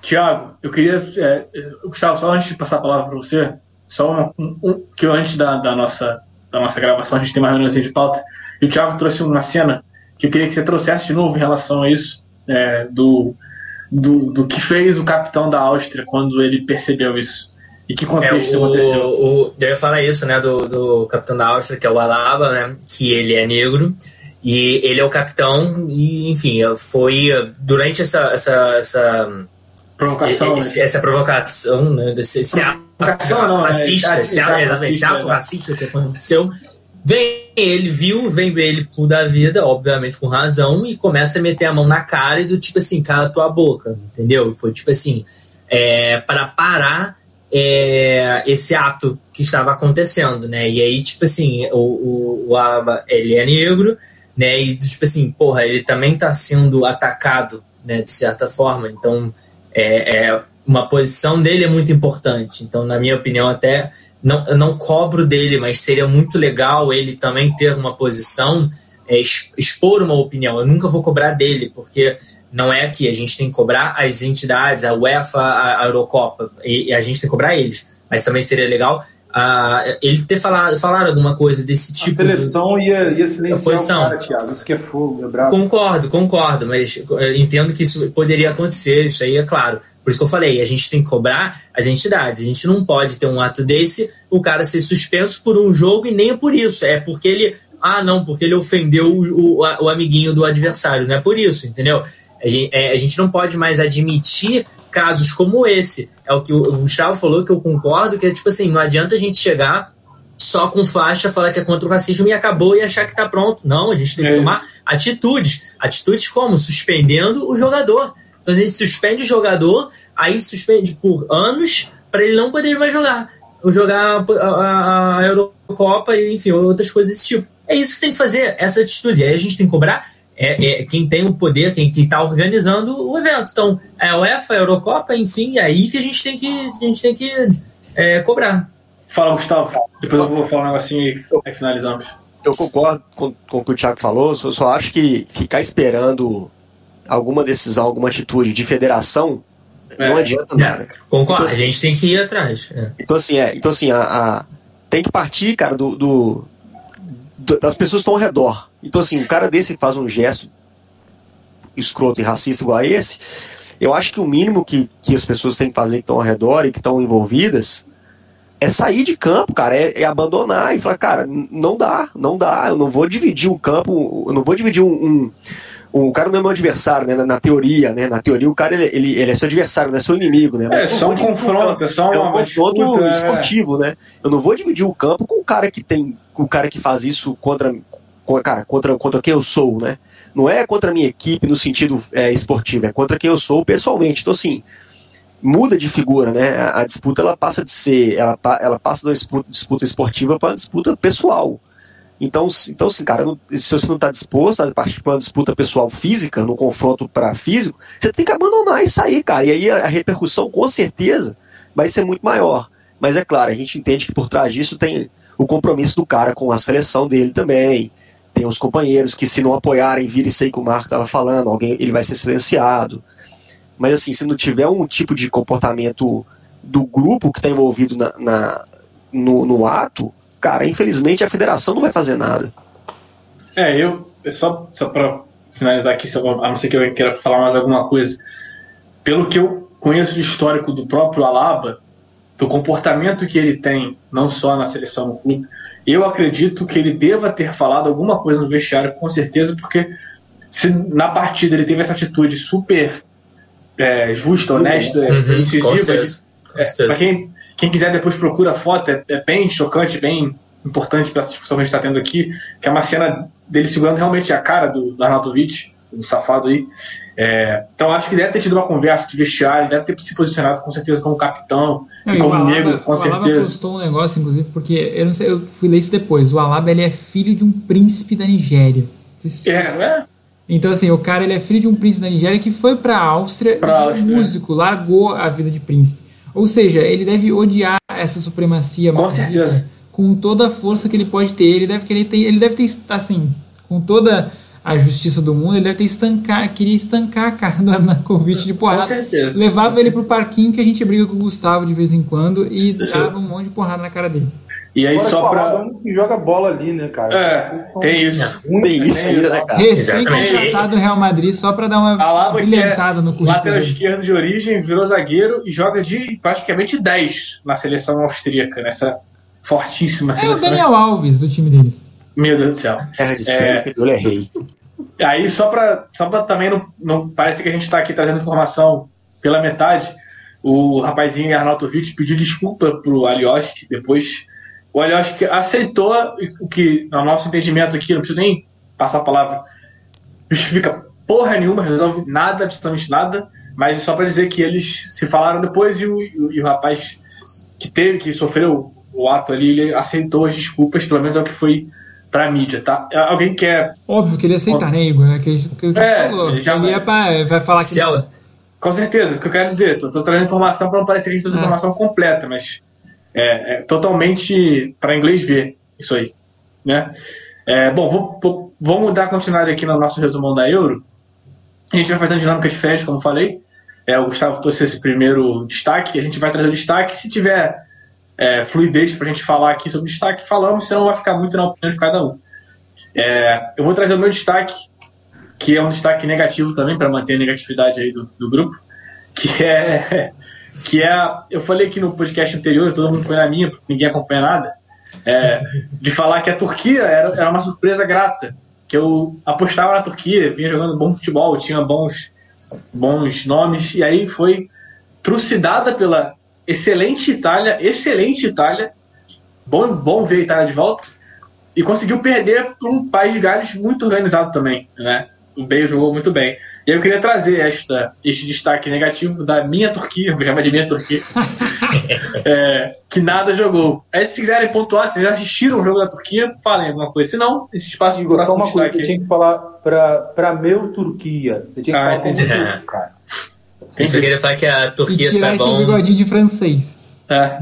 Speaker 1: Tiago, eu queria. É, Gustavo, só antes de passar a palavra para você, só um, um, que antes da, da, nossa, da nossa gravação a gente tem uma reunião de pauta. E o Tiago trouxe uma cena que eu queria que você trouxesse de novo em relação a isso, é, do do, do que fez o capitão da Áustria quando ele percebeu isso. E que contexto é, o, aconteceu?
Speaker 3: O, eu ia falar isso, né, do, do capitão da Áustria, que é o Alaba, né, que ele é negro, e ele é o capitão, e enfim, foi durante essa, essa, essa
Speaker 1: provocação,
Speaker 3: esse, né? essa provocação, né, desse, esse
Speaker 1: provocação, não,
Speaker 3: racista,
Speaker 1: é,
Speaker 3: esse, racista, esse ato racista que aconteceu, Vem ele, viu, vem ele pro da vida, obviamente com razão, e começa a meter a mão na cara e do tipo assim, cala tua boca, entendeu? Foi tipo assim, é, para parar é, esse ato que estava acontecendo, né? E aí, tipo assim, o, o, o Alaba, ele é negro, né? E tipo assim, porra, ele também está sendo atacado, né? De certa forma, então é, é, uma posição dele é muito importante. Então, na minha opinião, até não, eu não cobro dele, mas seria muito legal ele também ter uma posição, é, expor uma opinião. Eu nunca vou cobrar dele, porque não é aqui. A gente tem que cobrar as entidades, a UEFA, a, Eurocopa, e, e, a gente tem que cobrar eles. Mas também seria legal uh, ele ter falado, falar alguma coisa desse tipo.
Speaker 2: A seleção ia, ia silenciar o cara, Thiago. Isso que é fogo, é bravo.
Speaker 3: Concordo, concordo, mas entendo que isso poderia acontecer, isso aí é claro. Por isso que eu falei, a gente tem que cobrar as entidades. A gente não pode ter um ato desse, o cara ser suspenso por um jogo e nem por isso. É porque ele. Ah, não, porque ele ofendeu o, o, o amiguinho do adversário. Não é por isso, entendeu? A gente, é, a gente não pode mais admitir casos como esse. É o que o Gustavo falou, que eu concordo, que é tipo assim, não adianta a gente chegar só com faixa, falar que é contra o racismo e acabou e achar que tá pronto. Não, a gente tem que é tomar atitudes. Atitudes como? Suspendendo o jogador. Então a gente suspende o jogador, aí suspende por anos para ele não poder mais jogar. Jogar a, a, a Eurocopa e, enfim, outras coisas desse tipo. É isso que tem que fazer, essa atitude. Aí a gente tem que cobrar é, é, quem tem o poder, quem está organizando o evento. Então, é a UEFA, a Eurocopa, enfim, é aí que a gente tem que, a gente tem que é, cobrar.
Speaker 1: Fala, Gustavo. Depois eu vou falar um negocinho e finalizamos.
Speaker 5: Eu concordo com, com o que o Thiago falou, eu só acho que ficar esperando alguma decisão, alguma atitude de federação é. não adianta nada.
Speaker 3: Concordo, então, a gente tem que ir atrás.
Speaker 5: É. Então, assim, é, então, assim a, a, tem que partir, cara, do, do, das pessoas que estão ao redor. Então, assim, um cara desse faz um gesto escroto e racista igual a esse, eu acho que o mínimo que, que as pessoas têm que fazer que estão ao redor e que estão envolvidas é sair de campo, cara, é, é, abandonar e falar, cara, não dá, não dá, eu não vou dividir um campo, eu não vou dividir um, um o cara não é meu adversário, né? Na, na, teoria, né? Na teoria, o cara ele, ele, ele é seu adversário, não é seu inimigo, né?
Speaker 1: Mas, é só um confronto, é só uma, é um confronto
Speaker 5: é... esportivo, né? Eu não vou dividir o campo com o cara que tem, com o cara que faz isso contra, cara, contra, contra quem eu sou, né? Não é contra a minha equipe no sentido é, esportivo, é contra quem eu sou pessoalmente. Então, assim, muda de figura, né? A, a disputa ela passa de ser, ela, ela passa da disputa, disputa esportiva para disputa pessoal. Então, então assim, cara, se você não está disposto a participar de uma disputa pessoal física, no confronto para físico, você tem que abandonar e sair, cara. E aí a, repercussão, com certeza, vai ser muito maior. Mas é claro, a gente entende que por trás disso tem o compromisso do cara com a seleção dele também. Tem os companheiros que, se não apoiarem, virem isso aí que o Marco estava falando, alguém ele vai ser silenciado. Mas assim, se não tiver um tipo de comportamento do grupo que está envolvido na, na no, no, ato, cara, infelizmente a federação não vai fazer nada.
Speaker 1: É, eu, só, só para finalizar aqui, a não ser que eu queira falar mais alguma coisa, pelo que eu conheço o histórico do próprio Alaba, do comportamento que ele tem, não só na seleção no clube, eu acredito que ele deva ter falado alguma coisa no vestiário, com certeza, porque se na partida ele teve essa atitude super é, justa, honesta, uhum, incisiva, é, para quem, quem quiser depois procura a foto, é, é bem chocante, bem importante para essa discussão que a gente está tendo aqui, que é uma cena dele segurando realmente a cara do, do Arnautovic, do safado aí. É, então acho que deve ter tido uma conversa de vestiário, deve ter se posicionado com certeza como capitão,
Speaker 4: não,
Speaker 1: como
Speaker 4: Alaba,
Speaker 1: negro, com
Speaker 4: o
Speaker 1: certeza.
Speaker 4: O Alaba postou um negócio, inclusive, porque eu não sei, eu fui ler isso depois. O Alaba ele é filho de um príncipe da Nigéria.
Speaker 1: É, é.
Speaker 4: Então, assim, o cara ele é filho de um príncipe da Nigéria que foi pra Áustria
Speaker 1: pra
Speaker 4: e
Speaker 1: Áustria.
Speaker 4: músico, largou a vida de príncipe. Ou seja, ele deve odiar essa supremacia
Speaker 1: Com certeza.
Speaker 4: com toda a força que ele pode ter. Ele deve querer ter, ele deve ter, assim, com toda a justiça do mundo, ele deve ter estancar, queria estancar a cara do Arnautovic de porrada.
Speaker 1: Com certeza.
Speaker 4: Levava
Speaker 1: Com
Speaker 4: ele pro parquinho que a gente briga com o Gustavo de vez em quando e dava um monte de porrada na cara dele.
Speaker 1: E aí
Speaker 2: Agora
Speaker 1: só
Speaker 2: que joga bola ali, né, cara?
Speaker 1: É, tem isso.
Speaker 5: Tem isso aí, né, cara?
Speaker 4: Recém-contratado do Real Madrid só pra dar uma
Speaker 1: Alaba que é
Speaker 4: brilhantada no currículo.
Speaker 1: lateral esquerdo de origem, virou zagueiro e joga de praticamente 10 na seleção austríaca, nessa fortíssima
Speaker 4: É o
Speaker 1: seleção.
Speaker 4: Daniel Alves do time deles.
Speaker 1: Meu Deus do céu.
Speaker 5: Terra de sangue, que ele é rei.
Speaker 1: Aí, só para só pra também não, não parece que a gente está aqui trazendo informação pela metade, o rapazinho Arnautovic pediu desculpa pro Alioski depois. O Alioski aceitou o que, no nosso entendimento aqui, não preciso nem passar a palavra, justifica porra nenhuma, resolve nada, absolutamente nada, mas é só para dizer que eles se falaram depois e o, e o rapaz que teve, que sofreu o ato ali, ele aceitou as desculpas, pelo menos é o que foi pra mídia, tá? Alguém quer
Speaker 4: Óbvio que ele ia aceitar, né, Igor? É que, que, que
Speaker 1: É,
Speaker 4: falou.
Speaker 1: ele já
Speaker 4: ele
Speaker 1: vai-
Speaker 4: ia pra, vai falar que.
Speaker 3: Se ela-
Speaker 1: Com certeza, isso que eu quero dizer. Tô, tô trazendo informação para não parecer que a gente trouxe
Speaker 4: É.
Speaker 1: informação completa, mas é, é totalmente para inglês ver isso aí. Né? É, bom, vou, vou- vamos dar continuidade aqui no nosso resumão da Euro. A gente vai fazendo dinâmica diferente, como falei. É, o Gustavo trouxe esse primeiro destaque. A gente vai trazer o destaque. Se tiver é, fluidez para a gente falar aqui sobre destaque, falamos, senão vai ficar muito na opinião de cada um. É, eu vou trazer o meu destaque, que é um destaque negativo também, para manter a negatividade aí do, do grupo, que é. Que é. Eu falei aqui no podcast anterior, todo mundo foi na minha, porque ninguém acompanha nada, é, de falar que a Turquia era, era uma surpresa grata. Que eu apostava na Turquia, vinha jogando bom futebol, tinha bons, bons nomes, e aí foi trucidada pela excelente Itália, excelente Itália, bom, bom ver a Itália de volta, e conseguiu perder para um país de Gales muito organizado também, né? O Bale jogou muito bem. E eu queria trazer esta, este destaque negativo da minha Turquia, vou chamar de minha Turquia, é, que nada jogou. Aí se quiserem pontuar, se vocês já assistiram o jogo da Turquia, falem alguma coisa. Se não, esse espaço de próximo
Speaker 2: uma coisa,
Speaker 1: destaque.
Speaker 2: você tinha que falar pra, pra meu Turquia. Você tinha que
Speaker 1: Ah,
Speaker 2: falar como
Speaker 1: entendi.
Speaker 2: turco, cara.
Speaker 3: Eu só queria falar que a Turquia só
Speaker 4: tirar
Speaker 3: é
Speaker 4: esse
Speaker 3: bom.
Speaker 4: bigodinho de francês.
Speaker 1: É.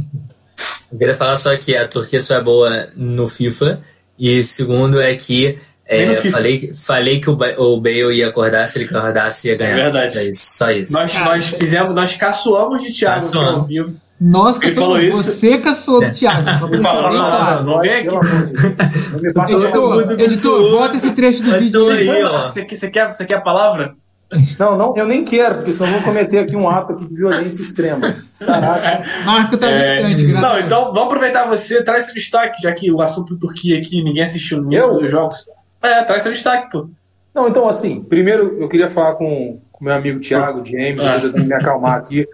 Speaker 3: Eu queria falar só que a Turquia só é boa no FIFA. E segundo é que é, falei, falei que o, o Bale ia acordar, se ele acordasse ia ganhar.
Speaker 1: Verdade.
Speaker 3: É isso, só isso.
Speaker 1: Nós,
Speaker 4: Cara,
Speaker 1: nós fizemos, nós caçoamos de Thiago aqui
Speaker 3: Caçoamos.
Speaker 1: ao vivo.
Speaker 4: Nós
Speaker 1: Ele falou
Speaker 4: caçamos,
Speaker 1: isso?
Speaker 4: você caçou do Thiago. Só
Speaker 1: Não, não, não, não vem aqui.
Speaker 2: Não me passa
Speaker 4: Editor, editor, bota esse trecho do
Speaker 3: Mas
Speaker 4: vídeo aí.
Speaker 3: aí, ó.
Speaker 1: Você, quer- você, quer, você quer a palavra?
Speaker 2: Não, não, eu nem quero, porque senão vou cometer aqui um ato aqui de violência extrema. Caraca.
Speaker 4: Marco tá
Speaker 1: É,
Speaker 4: distante,
Speaker 1: Não, então vamos aproveitar você, traz seu destaque, já que o assunto Turquia aqui, ninguém assistiu nenhum
Speaker 2: Eu?
Speaker 1: dos jogos. É, traz seu destaque, pô.
Speaker 2: Não, então assim, primeiro eu queria falar com o meu amigo Thiago, James,
Speaker 1: Ah.
Speaker 2: tentando me acalmar aqui.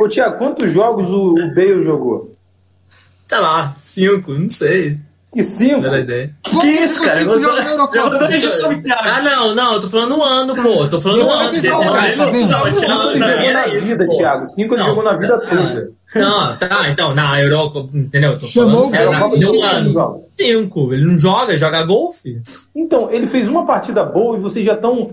Speaker 2: Ô, Thiago, quantos jogos o, o Bale jogou?
Speaker 3: Tá lá, cinco, não sei.
Speaker 2: E cinco?
Speaker 3: Não era ideia.
Speaker 1: Que isso, cara? Eu vou.
Speaker 3: Ah, não, não, eu tô falando no ano, pô. Tô falando
Speaker 4: Eu
Speaker 3: ano.
Speaker 4: que
Speaker 1: não-
Speaker 4: tá
Speaker 1: não,
Speaker 2: Cinco
Speaker 1: não,
Speaker 2: ele
Speaker 1: não,
Speaker 2: na
Speaker 3: isso,
Speaker 2: vida,
Speaker 3: pô.
Speaker 2: Thiago. Cinco ele
Speaker 3: Não.
Speaker 2: jogou na vida toda.
Speaker 3: Não, tá, então, na Europa, entendeu? Eu Tô
Speaker 4: Chamou
Speaker 3: falando
Speaker 4: o gênio.
Speaker 3: ano. Cinco. Ele não joga, joga golfe.
Speaker 2: Então, ele fez uma partida boa e vocês já estão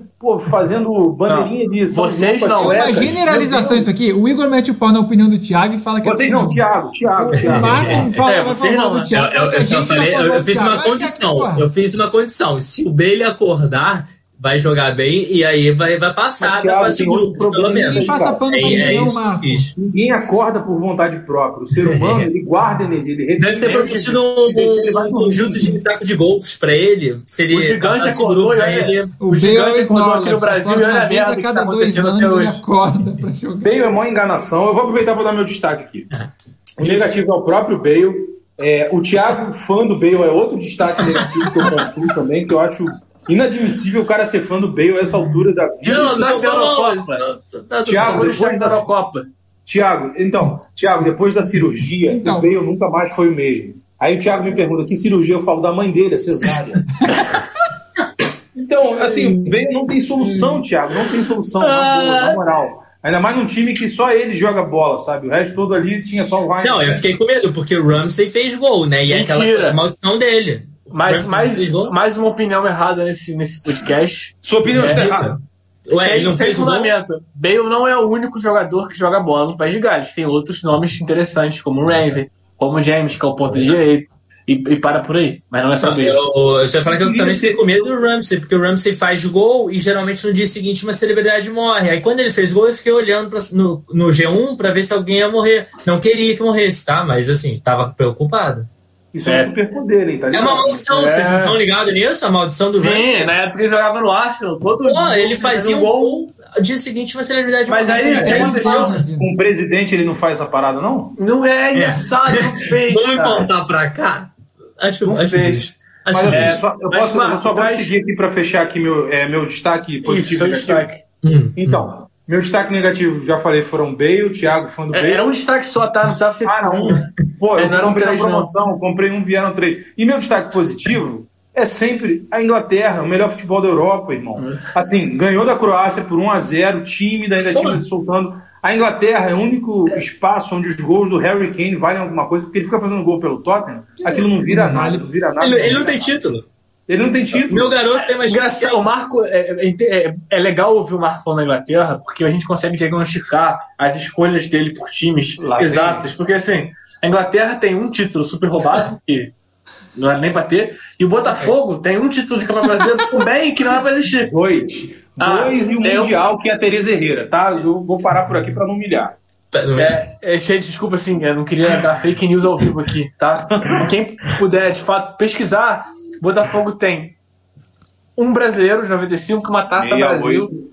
Speaker 2: fazendo bandeirinha de São
Speaker 1: vocês não,
Speaker 2: as
Speaker 4: É uma generalização isso aqui. O Igor mete o pau na opinião do Thiago e fala que.
Speaker 2: Vocês não, Thiago, Thiago, Thiago.
Speaker 4: Marco fala
Speaker 1: É, vocês não?
Speaker 3: Eu,
Speaker 4: Thiago.
Speaker 3: eu- eu só falei, eu, eu fiz uma condição. Eu fiz uma condição. Se o Bailey acordar, vai jogar bem e aí vai, vai passar
Speaker 2: Mas,
Speaker 3: da fase de grupos, pelo
Speaker 4: Ninguém
Speaker 3: menos.
Speaker 2: aí,
Speaker 4: passa pano
Speaker 3: É, é
Speaker 4: ninguém,
Speaker 3: isso que fiz.
Speaker 2: Ninguém acorda por vontade própria. O ser humano, ele guarda energia, ele
Speaker 3: Deve ter prometido um, um
Speaker 2: dormir.
Speaker 3: conjunto de taco de golfos pra ele. Se ele
Speaker 1: O gigante acordou olha-
Speaker 3: ele...
Speaker 4: O
Speaker 1: O gigante
Speaker 4: é
Speaker 1: acordou aqui no Brasil e olha
Speaker 4: uma
Speaker 1: a merda que
Speaker 4: cada
Speaker 1: tá
Speaker 4: dois
Speaker 1: acontecendo
Speaker 4: anos
Speaker 1: até hoje.
Speaker 4: acorda pra jogar.
Speaker 2: Bale é mó enganação. Eu vou aproveitar para dar meu destaque aqui. O negativo é o próprio Bale. É, o Thiago, fã do Bale, é outro destaque negativo que eu concluo também, que eu acho inadmissível o cara ser fã do Bale a essa altura da vida.
Speaker 3: Não, não
Speaker 1: Destaque
Speaker 3: sou
Speaker 1: da
Speaker 3: falando.
Speaker 1: Eurocopa.
Speaker 3: Tá tudo
Speaker 2: Thiago,
Speaker 3: bem.
Speaker 1: Agora está da Eurocopa.
Speaker 2: Tiago, então, Tiago, depois da cirurgia,
Speaker 4: Então.
Speaker 2: o Bale nunca mais foi o mesmo. Aí o Thiago me pergunta, que cirurgia? Eu falo da mãe dele, a cesárea. então, assim, o Bale não tem solução, Thiago, não tem solução, na, boa, na moral. Ainda mais num time que só ele joga bola, sabe? O resto todo ali tinha só o Ryan.
Speaker 3: Não, eu fiquei com medo, porque o Ramsey fez gol, né? E é
Speaker 1: Mentira.
Speaker 3: aquela maldição dele.
Speaker 1: Mais, mais, mais uma opinião errada nesse, nesse podcast.
Speaker 2: Sua opinião está
Speaker 3: É.
Speaker 2: errada.
Speaker 3: Ué,
Speaker 1: sem sem
Speaker 3: fez o gol?
Speaker 1: fundamento. Bale não é o único jogador que joga bola no País de Gales. Tem outros nomes interessantes, como o Ramsey, como o James, que é o ponto direito. E, e para por aí. Mas não é só Bale.
Speaker 3: Eu, eu só ia falar que eu também fiquei com medo do Ramsey, porque o Ramsey faz gol e geralmente no dia seguinte uma celebridade morre. Aí quando ele fez gol, eu fiquei olhando pra, no, no G1 pra ver se alguém ia morrer. Não queria que morresse, tá? Mas assim, tava preocupado.
Speaker 2: Isso é,
Speaker 1: É.
Speaker 2: um superpoder, hein? Tá
Speaker 3: É uma maldição,
Speaker 1: É.
Speaker 3: vocês não estão ligados nisso? A maldição do
Speaker 1: Sim,
Speaker 3: Ramsey.
Speaker 1: na época ele jogava no Arsenal. Todo
Speaker 3: Pô, ele fazia um
Speaker 1: gol.
Speaker 3: dia seguinte uma celebridade
Speaker 1: Mas aí,
Speaker 4: É,
Speaker 1: o que
Speaker 4: é
Speaker 1: aconteceu?
Speaker 2: Com o presidente ele não faz essa parada, não?
Speaker 1: Não é engraçado, não fez.
Speaker 3: Vamos voltar pra cá? Acho,
Speaker 1: Não
Speaker 3: acho
Speaker 1: fez.
Speaker 3: justo. Acho
Speaker 2: Mas
Speaker 1: É,
Speaker 3: justo.
Speaker 2: eu,
Speaker 1: mas,
Speaker 2: posso,
Speaker 1: Marco,
Speaker 2: eu só vou
Speaker 1: traz-
Speaker 2: seguir aqui para fechar aqui meu, é, meu destaque
Speaker 1: Isso,
Speaker 2: positivo.
Speaker 1: seu
Speaker 2: e negativo.
Speaker 1: destaque.
Speaker 3: Hum.
Speaker 2: Então, meu destaque negativo, já falei, foram Bale, o Thiago, fã do
Speaker 1: É,
Speaker 2: Bale.
Speaker 1: Era um destaque só, tá? Não precisava ser
Speaker 2: Ah, não.
Speaker 1: um.
Speaker 2: Pô,
Speaker 1: É,
Speaker 2: eu
Speaker 1: não eram
Speaker 2: comprei na
Speaker 1: três, não.
Speaker 2: promoção, comprei um, vieram três. E meu destaque positivo é sempre a Inglaterra, o melhor futebol da Europa, irmão.
Speaker 1: Hum.
Speaker 2: Assim, ganhou da Croácia por 1 a 0 tímida, ainda
Speaker 3: Só.
Speaker 2: tímida se soltando. A Inglaterra é o único espaço onde os gols do Harry Kane valem alguma coisa, porque ele fica fazendo gol pelo Tottenham, aquilo não vira
Speaker 4: Não
Speaker 2: nada, não vira nada.
Speaker 3: Ele, ele não tem título.
Speaker 2: Ele não tem título.
Speaker 3: Meu garoto tem mais
Speaker 1: Engraçado, o Marco. É, é, é- é legal ouvir o Marco falando da Inglaterra, porque a gente consegue diagnosticar as escolhas dele por times
Speaker 2: Lá vem.
Speaker 1: exatas. Porque assim, a Inglaterra tem um título super roubado, que não era nem pra ter, e o Botafogo tem um título de campeonato brasileiro também que não era pra existir.
Speaker 2: Dois.
Speaker 1: Ah,
Speaker 2: Dois e um
Speaker 1: tem um-
Speaker 2: Mundial, que é a Tereza Herrera, tá? Eu vou parar por aqui para não humilhar.
Speaker 1: É, é cheio de desculpa, assim, eu não queria dar fake news ao vivo aqui, tá? Quem puder, de fato, pesquisar, Botafogo tem um brasileiro de 95 com uma taça
Speaker 2: 68.
Speaker 1: Brasil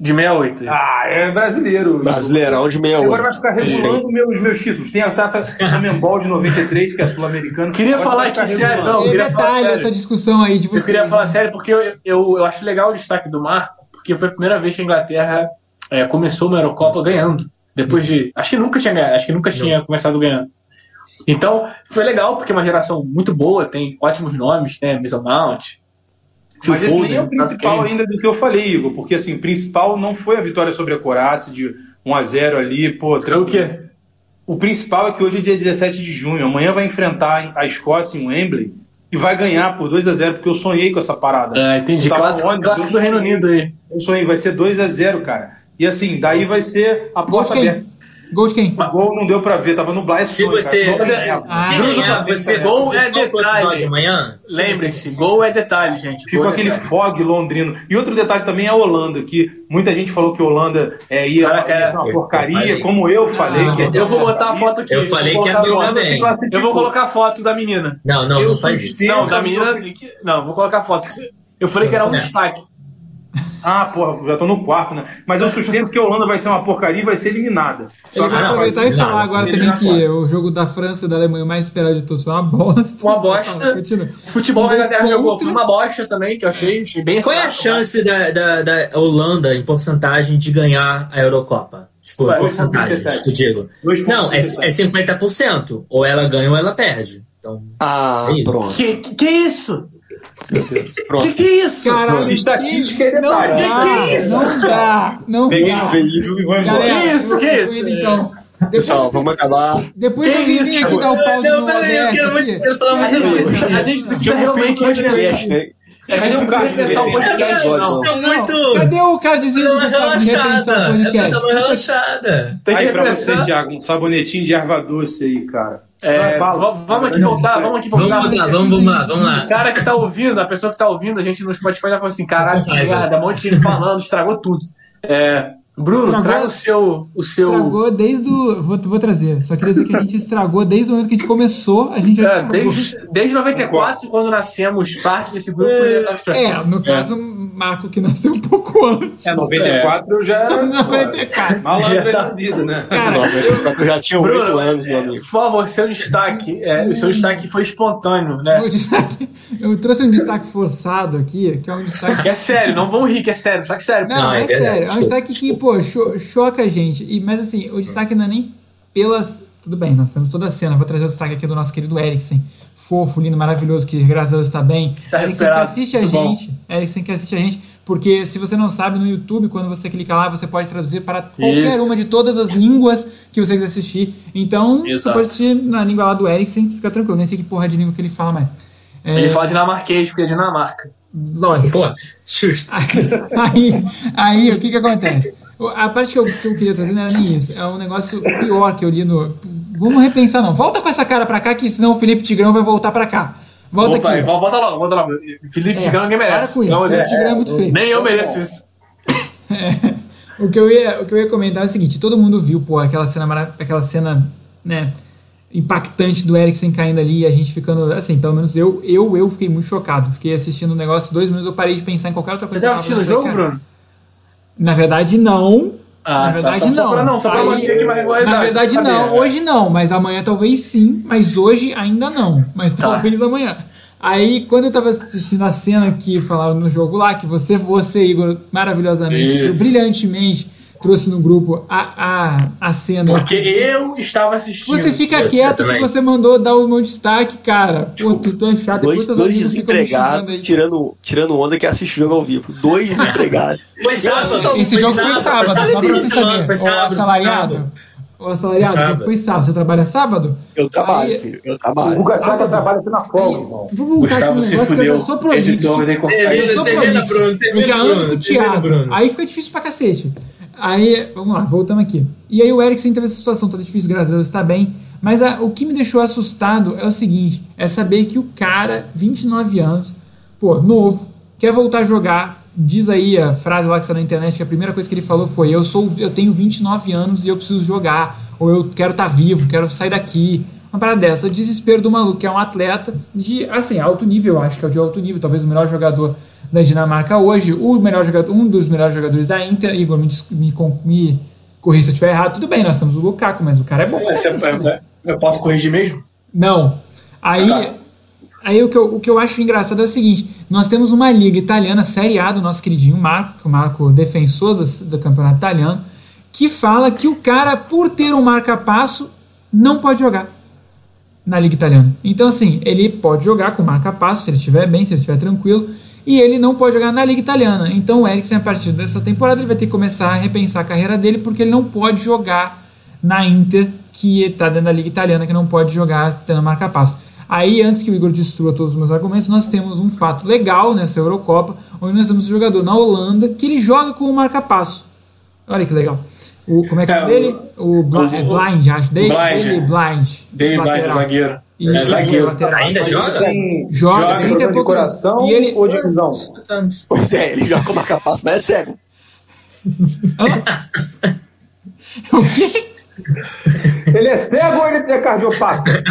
Speaker 1: de 68. isso.
Speaker 2: Ah, é brasileiro.
Speaker 5: Brasileirão de meia
Speaker 2: Agora vai ficar regulando meus, meus títulos. Tem a taça Membol de 93, que é sul-americana.
Speaker 1: Queria
Speaker 2: Agora
Speaker 1: falar aqui, sério, não, eu queria falar sério.
Speaker 4: essa discussão aí de vocês.
Speaker 1: Eu queria falar
Speaker 4: né?
Speaker 1: sério porque eu, eu, eu acho legal o destaque do Marco, porque foi a primeira vez que a Inglaterra é, começou uma Eurocopa ganhando. Depois de. Acho que nunca tinha ganhado, acho que nunca tinha começado ganhando. Então, foi legal, porque é uma geração muito boa, tem ótimos nomes, né? Mason Mount. Phil
Speaker 2: Mas esse nem é o principal
Speaker 1: Kane.
Speaker 2: ainda do que eu falei, Igor. Porque, assim, o principal não foi a vitória sobre a Croácia de 1x0 ali. Pô,
Speaker 1: o quê?
Speaker 2: O principal é que hoje é dia 17 de junho. Amanhã vai enfrentar a Escócia em Wembley e vai ganhar por 2 a 0 porque eu sonhei com essa parada.
Speaker 1: Ah, entendi. Clássico,
Speaker 2: onde?
Speaker 1: clássico do Reino
Speaker 2: sonhei.
Speaker 1: Unido aí.
Speaker 2: Eu sonhei, vai ser 2 a 0 cara. E assim, daí vai ser a porta aberta.
Speaker 4: Gol de quem?
Speaker 2: O gol não deu pra ver, tava no Blast.
Speaker 3: Se você.
Speaker 4: Ah,
Speaker 1: Bruno
Speaker 3: ganhar,
Speaker 1: Fernandes,
Speaker 3: você
Speaker 1: gol é detalhe.
Speaker 3: amanhã?
Speaker 1: Lembrem-se, gol é detalhe, gente.
Speaker 2: Tipo
Speaker 1: Gol é
Speaker 2: aquele
Speaker 1: detalhe.
Speaker 2: fog londrino. E outro detalhe também é a Holanda, que muita gente falou que a Holanda é, ia,
Speaker 1: Cara,
Speaker 2: ser uma
Speaker 3: eu
Speaker 2: porcaria,
Speaker 3: falei.
Speaker 2: como eu falei.
Speaker 4: Ah,
Speaker 2: que
Speaker 1: Eu vou botar a foto aqui.
Speaker 3: Eu falei que ia
Speaker 1: a
Speaker 3: ganhar bem.
Speaker 2: classificou.
Speaker 1: Eu vou colocar a foto da menina.
Speaker 3: Não, não,
Speaker 2: Eu
Speaker 3: não faz isso.
Speaker 1: Não, da
Speaker 2: eu-
Speaker 1: menina. Não, vou colocar a foto. Eu falei que era um destaque.
Speaker 2: Ah, porra, já tô no quarto, né? Mas eu sustento que a Holanda vai ser uma porcaria e vai ser eliminada.
Speaker 4: Ele
Speaker 2: Só
Speaker 4: vai
Speaker 2: que-
Speaker 3: não,
Speaker 4: aproveitar e falar agora
Speaker 2: ele
Speaker 4: também que o jogo da França e da Alemanha mais esperado de todos foi uma bosta.
Speaker 1: Uma bosta.
Speaker 4: Continua.
Speaker 1: Futebol que a Inglaterra jogou foi uma bosta também, que eu achei, achei bem
Speaker 3: Qual é a chance da, da, da Holanda, em porcentagem, de ganhar a Eurocopa? Tipo,
Speaker 2: Ué,
Speaker 3: porcentagem,
Speaker 2: 2,37.
Speaker 3: eu digo.
Speaker 2: Dois pontos
Speaker 3: Não, é, é 50%. Ou ela ganha ou ela perde. Então,
Speaker 5: Ah,
Speaker 3: É isso.
Speaker 5: pronto.
Speaker 1: Que, que, que isso?
Speaker 5: Pronto.
Speaker 1: Que que é isso?
Speaker 4: Caralho,
Speaker 2: Estatística é detalhe.
Speaker 1: Que que é isso?
Speaker 4: não dá, não
Speaker 2: Peguei
Speaker 4: dá.
Speaker 2: no veículo e vou embora.
Speaker 4: Galera,
Speaker 1: isso,
Speaker 4: eu
Speaker 1: que isso?
Speaker 4: então. Depois,
Speaker 5: Pessoal, vamos acabar.
Speaker 4: depois vem
Speaker 1: isso?
Speaker 4: aqui dar o pause
Speaker 3: não,
Speaker 4: no
Speaker 3: peraí, eu quero, muito, quero falar muita coisa.
Speaker 1: a gente precisa realmente? Cadê o cara pensar o podcast?
Speaker 3: Não,
Speaker 1: Não.
Speaker 3: tá
Speaker 4: Não,
Speaker 3: muito.
Speaker 4: Cadê o cardzinho
Speaker 3: Dá
Speaker 4: do
Speaker 3: uma
Speaker 4: Gustavo repensar o
Speaker 3: relaxada.
Speaker 4: podcast?
Speaker 3: Dá uma relaxada.
Speaker 1: Tem
Speaker 2: Aí
Speaker 1: que
Speaker 2: pra você,
Speaker 1: pensar.
Speaker 2: Thiago, um sabonetinho de erva doce aí, cara.
Speaker 1: É, vamos aqui voltar, vamos aqui voltar.
Speaker 3: Vamos lá, vamos, vamos lá, vamos lá.
Speaker 1: O cara que tá ouvindo, a pessoa que tá ouvindo a gente no Spotify tá falando assim: caralho, que merda, um monte de gente falando, estragou tudo. É, Bruno,
Speaker 4: Estragou-
Speaker 1: traga o seu. O seu
Speaker 4: Estragou desde o. Vou, vou trazer. Só queria dizer que a gente estragou desde o momento que a gente começou. A gente já
Speaker 1: é, desde, desde 94, quando nascemos parte desse grupo, ele tá
Speaker 4: É, no caso, Marco que nasceu um pouco antes.
Speaker 2: É, 94 eu já era.
Speaker 4: 94.
Speaker 2: Malandro
Speaker 1: Já tá-
Speaker 2: da vida, né?
Speaker 4: Cara,
Speaker 5: Eu já tinha
Speaker 1: Bruno,
Speaker 5: oito anos, meu amigo.
Speaker 1: Por favor, seu destaque. é, o seu destaque foi espontâneo, né?
Speaker 4: o destaque, eu trouxe um destaque forçado aqui, que é um destaque
Speaker 1: Que é sério, não vamos rir, que é sério, destaque sério.
Speaker 4: Não,
Speaker 3: Não,
Speaker 4: é,
Speaker 3: é
Speaker 4: sério. É um destaque que, pô, cho- choca a gente. E, mas assim, o destaque não é nem pelas. Tudo bem, nós temos toda a cena. Vou trazer o destaque aqui do nosso querido Eriksen. Fofo, lindo, maravilhoso, que graças a Deus está bem.
Speaker 1: Está
Speaker 4: Eriksen que assiste a
Speaker 1: Muito bom.
Speaker 4: gente. Eriksen que assiste a gente. Porque se você não sabe, no YouTube, quando você clica lá, você pode traduzir para qualquer
Speaker 1: Isso.
Speaker 4: uma de todas as línguas que você quiser assistir. Então, você
Speaker 1: Exato.
Speaker 4: pode assistir na língua lá do Eriksen, fica tranquilo. Nem sei que porra de língua que ele fala mais. É,
Speaker 1: Ele fala dinamarquês, porque é Dinamarca.
Speaker 4: lógico.
Speaker 3: Pô, justo.
Speaker 4: Aí, aí, o que que acontece? A parte que eu, que eu queria trazer não era nem isso. É um negócio pior que eu li no. Vamos repensar, não. Volta com essa cara pra cá, que senão o Felipe Tigrão vai voltar pra cá. Volta
Speaker 1: Opa,
Speaker 4: aqui.
Speaker 1: vol- volta logo, volta logo. Felipe
Speaker 4: É,
Speaker 1: Tigrão ninguém merece.
Speaker 4: Para com isso.
Speaker 1: Não,
Speaker 4: Felipe
Speaker 1: é,
Speaker 4: Tigrão é muito feio.
Speaker 1: nem eu mereço isso.
Speaker 4: O que, eu ia, o que eu ia comentar é o seguinte: todo mundo viu, pô, aquela cena, aquela cena, né, impactante do Eriksen caindo ali e a gente ficando, assim, pelo menos eu, eu, eu fiquei muito chocado. Fiquei assistindo o negócio, dois minutos eu parei de pensar em qualquer outra
Speaker 1: Você
Speaker 4: coisa.
Speaker 1: tava
Speaker 4: que eu
Speaker 1: assistindo o
Speaker 4: tava
Speaker 1: jogo,
Speaker 4: cara.
Speaker 1: Bruno?
Speaker 4: Na verdade, não.
Speaker 1: Ah,
Speaker 4: na verdade,
Speaker 1: tá, só,
Speaker 4: não.
Speaker 1: Só pra não, só pra manter aqui uma regularidade.
Speaker 4: Na verdade,
Speaker 1: saber,
Speaker 4: não.
Speaker 1: né?
Speaker 4: Hoje não, mas amanhã talvez sim. Mas hoje ainda não. Mas
Speaker 1: Tá.
Speaker 4: talvez amanhã. Aí, quando eu tava assistindo a cena que falaram no jogo lá, que você, você Igor, maravilhosamente, brilhantemente, trouxe no grupo a, a, a cena.
Speaker 1: Porque eu estava assistindo.
Speaker 4: Você fica quieto que você mandou dar o meu destaque, cara. Pô, tu, tu é chato.
Speaker 5: Dois, dois desempregados tirando, tirando onda que assiste o jogo ao vivo. Dois desempregados.
Speaker 3: Foi sábado.
Speaker 4: Esse jogo foi sábado, só pra você saber.
Speaker 3: Foi sábado, foi
Speaker 4: assalariado.
Speaker 3: sábado.
Speaker 4: Ô, assalariado,
Speaker 3: Foi
Speaker 4: o jogo foi sábado. Você trabalha sábado?
Speaker 5: Eu trabalho,
Speaker 4: Aí-
Speaker 5: filho. Eu
Speaker 2: O
Speaker 5: trabalho.
Speaker 2: Guga Chata trabalha aqui na folga, irmão.
Speaker 4: Vou voltar aqui no
Speaker 1: Gustavo se
Speaker 4: negócio que eu já sou prolixo. Eu sou prolixo. Já ando com o Thiago.
Speaker 3: Bruno.
Speaker 4: Aí fica difícil pra cacete. Aí, vamos lá, voltamos aqui. E aí o Eriksen teve essa situação toda difícil, graças a Deus, tá bem. Mas a- o que me deixou assustado é o seguinte, é saber que o cara, 29 anos, pô, novo, quer voltar a jogar. Diz aí a frase lá que saiu na internet, que a primeira coisa que ele falou foi: Eu sou, eu tenho 29 anos e eu preciso jogar. Ou eu quero estar vivo, quero sair daqui. Uma parada dessa, desespero do maluco, que é um atleta de, assim, alto nível, acho que é o de alto nível, talvez o melhor jogador da Dinamarca hoje, o melhor jogador, um dos melhores jogadores da Inter, Igor, me, me, me corrija se eu estiver errado, tudo bem, nós temos o Lukaku, mas o cara é bom. cacete também.
Speaker 1: eu posso corrigir mesmo?
Speaker 4: Não. Aí,
Speaker 1: Tá.
Speaker 4: aí o, que eu, o que eu acho engraçado é o seguinte: nós temos uma liga italiana, Série A, do nosso queridinho Marco, que o Marco defensor do, do campeonato italiano, que fala que o cara, por ter um marca-passo, não pode jogar na liga italiana. Então, assim, ele pode jogar com marca-passo, se ele estiver bem, se ele estiver tranquilo, e ele não pode jogar na liga italiana. Então, o Eriksen, a partir dessa temporada, ele vai ter que começar a repensar a carreira dele, porque ele não pode jogar na Inter, que está dentro da liga italiana, que não pode jogar tendo marca-passo. Aí, antes que o Igor destrua todos os meus argumentos, nós temos um fato legal nessa Eurocopa, onde nós temos um jogador na Holanda que ele joga com o marca-passo. Olha que legal. O, como é que é o
Speaker 1: É,
Speaker 4: dele? O,
Speaker 1: o-
Speaker 4: é Blind, acho. Dele,
Speaker 1: Blind, é.
Speaker 4: Blind.
Speaker 1: Zagueiro.
Speaker 4: E-
Speaker 1: É, zagueiro.
Speaker 4: lateral.
Speaker 3: Ainda joga?
Speaker 2: Tem,
Speaker 4: Joga,
Speaker 1: Joga,
Speaker 4: 30 e anos. E ele.
Speaker 2: ou de visão?
Speaker 5: Pois é, ele joga com marca-passo, mas é cego.
Speaker 4: O quê?
Speaker 2: Ele é cego ou ele é cardiopata?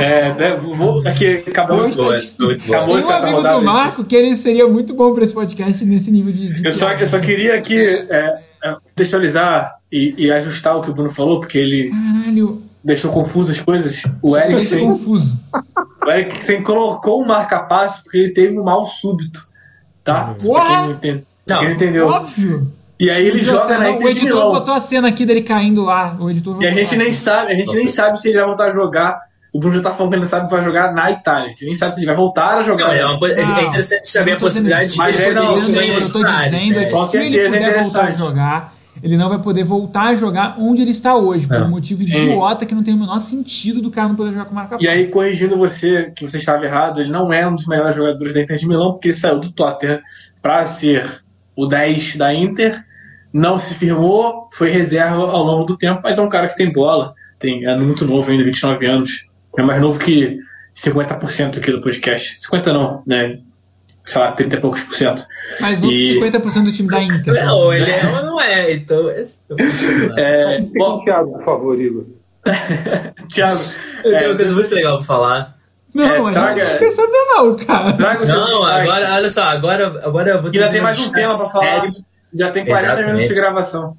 Speaker 1: É, né, vou, aqui, acabou,
Speaker 3: Muito muito boa.
Speaker 1: acabou
Speaker 4: Tem um
Speaker 1: essa
Speaker 4: amigo do Marco que ele seria muito bom para esse podcast nesse nível de. de
Speaker 1: Eu só, eu só queria aqui é, é, contextualizar e, e ajustar o que o Bruno falou, porque ele
Speaker 4: Caralho,
Speaker 1: deixou confuso as coisas. O
Speaker 4: tô
Speaker 1: Eriksen,
Speaker 4: confuso.
Speaker 1: o Eriksen colocou o marca-passo porque ele teve um mal súbito. Tá?
Speaker 4: Porra!
Speaker 1: quem não, entende,
Speaker 3: Não.
Speaker 1: quem entendeu.
Speaker 4: Óbvio.
Speaker 1: E aí ele joga na
Speaker 4: O
Speaker 1: Inter de
Speaker 4: editor
Speaker 1: Milão.
Speaker 4: botou a cena aqui dele caindo lá. O editor
Speaker 1: E a gente
Speaker 4: lá.
Speaker 1: nem sabe, a gente nem sabe se ele vai voltar a jogar. O Bruno já tá falando que ele não sabe que vai jogar na Itália. A gente nem sabe se ele vai voltar a jogar.
Speaker 3: Não, é, uma, é interessante saber a
Speaker 4: dizendo
Speaker 3: possibilidade
Speaker 4: isso.
Speaker 3: de
Speaker 1: Mas
Speaker 3: ele
Speaker 1: é,
Speaker 3: poder em
Speaker 4: eu tô dizendo é
Speaker 3: né?
Speaker 1: Com
Speaker 4: se ele
Speaker 1: certeza é
Speaker 4: puder voltar a
Speaker 1: interessante.
Speaker 4: jogar, ele não vai poder voltar a jogar onde ele está hoje, por
Speaker 3: É.
Speaker 4: um motivo
Speaker 1: Sim.
Speaker 4: idiota que não tem o menor sentido do cara não poder jogar com marca
Speaker 1: E aí, corrigindo você, que você estava errado, ele não é um dos melhores jogadores da Inter de Milão, porque ele saiu do Tottenham para ser o 10 da Inter, não se firmou, foi reserva ao longo do tempo, mas é um cara que tem bola, tem, é muito novo ainda, 29 anos, é mais novo que 50% aqui do podcast. 50 não, né? Sei lá, 30 e poucos por cento.
Speaker 4: Mas não
Speaker 1: E-
Speaker 4: 50% do time da Inter.
Speaker 3: Não, ele é ou não é, então.
Speaker 1: É,
Speaker 2: Explica
Speaker 1: bom,
Speaker 2: o Thiago, por favor, Igor.
Speaker 1: Thiago,
Speaker 3: Eu tenho
Speaker 1: é,
Speaker 3: uma coisa muito legal pra falar.
Speaker 4: Não,
Speaker 1: É,
Speaker 4: a gente
Speaker 1: traga-
Speaker 4: não quer saber não, cara.
Speaker 1: traga o
Speaker 3: Não, agora, olha só, agora, agora eu vou
Speaker 1: Ainda
Speaker 3: trazer
Speaker 1: tem mais um tema para falar.
Speaker 3: sério.
Speaker 1: Já tem 40
Speaker 3: Exatamente.
Speaker 1: minutos de gravação.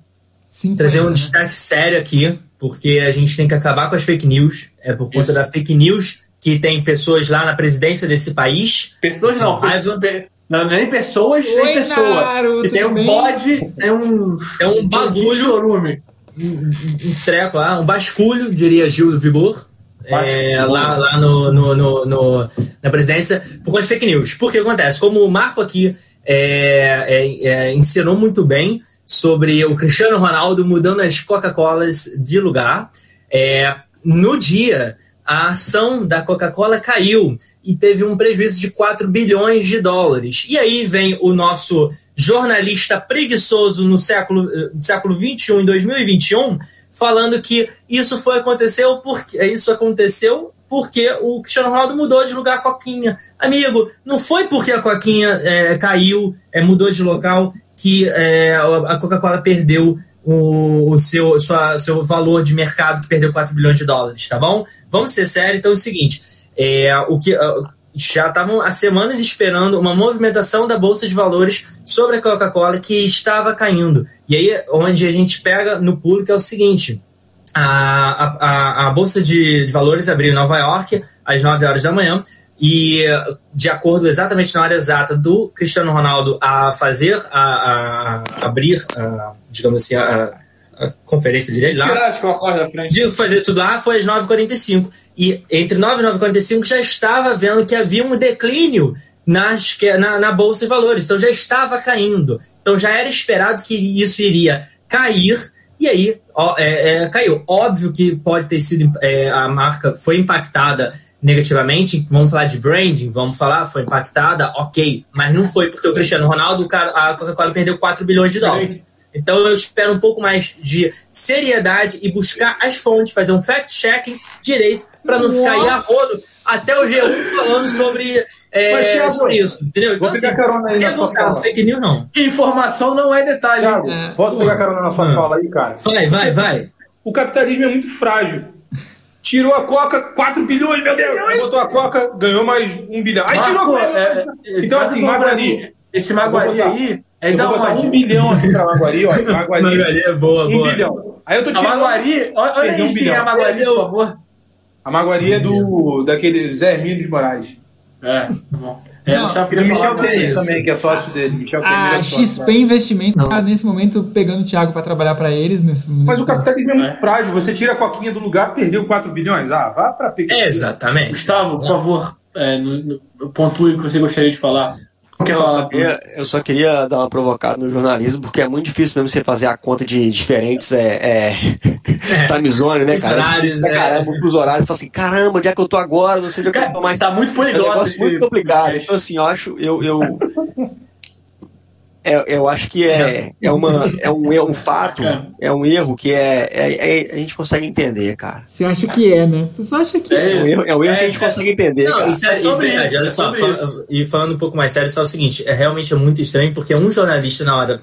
Speaker 4: Sim,
Speaker 3: trazer um destaque sério aqui, porque a gente tem que acabar com as fake news. É por conta
Speaker 1: Isso.
Speaker 3: da fake news que tem pessoas lá na presidência desse país.
Speaker 1: Pessoas não,
Speaker 3: Mas
Speaker 1: pessoas, pe- não, nem pessoas,
Speaker 4: Oi,
Speaker 1: nem pessoa.
Speaker 4: Naruto,
Speaker 1: E tem um
Speaker 4: bem?
Speaker 1: bode, tem um.
Speaker 3: É um bagulho.
Speaker 1: chorume.
Speaker 3: um, um treco lá, um basculho, diria Gil do Vigor. é, lá lá no, no- no- no- na presidência, por conta de fake news. Porque acontece, como o Marco aqui é, é, é, ensinou muito bem sobre o Cristiano Ronaldo mudando as Coca-Colas de lugar, é, no dia a ação da Coca-Cola caiu e teve um prejuízo de 4 bilhões de dólares. E aí vem o nosso jornalista preguiçoso no século, eh, século 21, em 2021, falando que isso foi aconteceu porque isso aconteceu porque o Cristiano Ronaldo mudou de lugar a Coquinha. Amigo, não foi porque a Coquinha eh, caiu, eh, mudou de local, que eh, a Coca-Cola perdeu o, o seu, sua, seu valor de mercado, que perdeu 4 bilhões de dólares, tá bom? Vamos ser sérios, então é o seguinte: é, o que. ah, já estavam há semanas esperando uma movimentação da Bolsa de Valores sobre a Coca-Cola que estava caindo. E aí, onde a gente pega no que é o seguinte: a, a, a- a Bolsa de, de Valores abriu em Nova York às 9 horas da manhã. E, de acordo exatamente na hora exata do Cristiano Ronaldo a fazer, a, a- abrir, a, digamos assim, a, a conferência dele lá,
Speaker 1: Tirar as da frente.
Speaker 3: Digo que fazer tudo lá foi às 9h45. E entre 9 e 9h45 já estava vendo que havia um declínio nas, na, na Bolsa de Valores. Então já estava caindo. Então já era esperado que isso iria cair. E aí ó, é, é, caiu. Óbvio que pode ter sido. é, a marca foi impactada negativamente. Vamos falar de branding, vamos falar, foi impactada, ok. Mas não foi porque o Cristiano Ronaldo, o cara- a Coca-Cola perdeu 4 bilhões de dólares. Então eu espero um pouco mais de seriedade e buscar as fontes, fazer um fact-checking direito para não ficar aí a rodo até o G1 falando sobre, é,
Speaker 2: Mas, Thiago,
Speaker 3: sobre isso, entendeu? Então,
Speaker 2: vou pegar carona aí na sua fala.
Speaker 3: fake news não.
Speaker 1: Informação não é detalhe.
Speaker 2: Thiago,
Speaker 4: É.
Speaker 2: posso pegar carona na sua
Speaker 3: Hum.
Speaker 2: fala aí, cara?
Speaker 3: Vai, vai, vai.
Speaker 2: O capitalismo é muito frágil. Tirou a Coca, 4 bilhões, meu Deus. Aí botou a Coca, ganhou mais 1 bilhão. Aí tirou a Coca.
Speaker 1: é, é,
Speaker 2: Então, assim, Maguari-.
Speaker 1: Esse Maguari aí é
Speaker 2: Eu
Speaker 1: da
Speaker 2: vou botar
Speaker 1: onde?
Speaker 2: um bilhão aqui pra Maguari, ó. Maguari,
Speaker 3: Magali é boa,
Speaker 2: um
Speaker 3: boa.
Speaker 2: bilhão. Aí eu tô
Speaker 1: A
Speaker 2: tirando.
Speaker 1: Maguari, olha, aí
Speaker 2: um
Speaker 1: quem é a. Maguari, por favor.
Speaker 2: A Maguari é do, daquele Zé Hermínio de Moraes.
Speaker 1: É, tá bom. É,
Speaker 4: Não,
Speaker 2: E o Michel
Speaker 1: falar.
Speaker 2: Temer também, que é sócio dele. Michel Temer
Speaker 4: A
Speaker 2: é sócio.
Speaker 4: XP Investimento tá nesse momento pegando o Thiago para trabalhar para eles. Nesse,
Speaker 2: Mas
Speaker 4: nesse-
Speaker 2: o capitalismo é muito
Speaker 1: É.
Speaker 2: frágil. Você tira a coquinha do lugar, perdeu 4 bilhões. Ah, vá pra pegar.
Speaker 3: Exatamente.
Speaker 1: Gustavo, por favor, é, no, no, pontue o que você gostaria de falar.
Speaker 5: Eu só, queria, eu só queria dar uma provocada no jornalismo, porque é muito difícil mesmo você fazer a conta de diferentes é, é, time zone, né,
Speaker 3: Os
Speaker 5: cara?
Speaker 3: horários,
Speaker 5: é,
Speaker 3: é.
Speaker 5: caramba, os horários, fala assim, caramba, onde é que eu tô agora? Não sei onde é que eu tô mais.
Speaker 1: Tá muito
Speaker 5: É um
Speaker 1: poliglota
Speaker 5: negócio muito complicado. Então, assim, eu acho, eu, eu, é, eu acho que é, é, uma, é, um, é um fato, é um erro que é, é- é- a gente consegue entender, cara.
Speaker 4: Você acha que é, né? Você só acha que
Speaker 1: É
Speaker 5: É um
Speaker 1: isso.
Speaker 5: erro, é um erro que a
Speaker 1: É,
Speaker 5: gente
Speaker 1: é-
Speaker 5: consegue entender,
Speaker 3: Não,
Speaker 5: cara.
Speaker 3: isso é,
Speaker 1: É sobre
Speaker 3: e,
Speaker 1: isso,
Speaker 3: olha
Speaker 1: é
Speaker 3: só,
Speaker 1: sobre
Speaker 3: fala-
Speaker 1: isso.
Speaker 3: e falando um pouco mais sério, só é o seguinte, é realmente é muito estranho, porque um jornalista na hora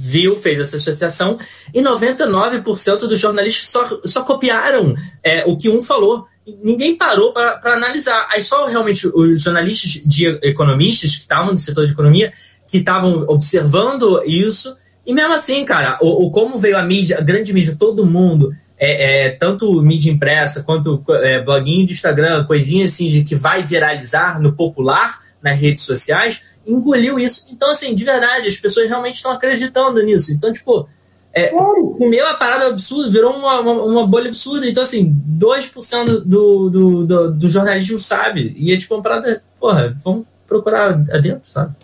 Speaker 3: viu, fez essa associação, e 99% dos jornalistas só, só copiaram é, o que um falou. Ninguém parou para analisar. Aí só realmente os jornalistas de economistas que estavam no setor de economia, que estavam observando isso, e mesmo assim, cara, o, o como veio a mídia, a grande mídia, todo mundo, é, é, tanto mídia impressa quanto é, bloguinho de Instagram, coisinha assim de que vai viralizar no popular, nas redes sociais, engoliu isso. Então, assim, de verdade, as pessoas realmente estão acreditando nisso. Então, tipo, é, comeu a parada absurda, virou uma, uma, uma bolha absurda. Então, assim, 2% do, do, do, do jornalismo sabe. E é tipo uma parada, porra, vamos procurar adentro, sabe?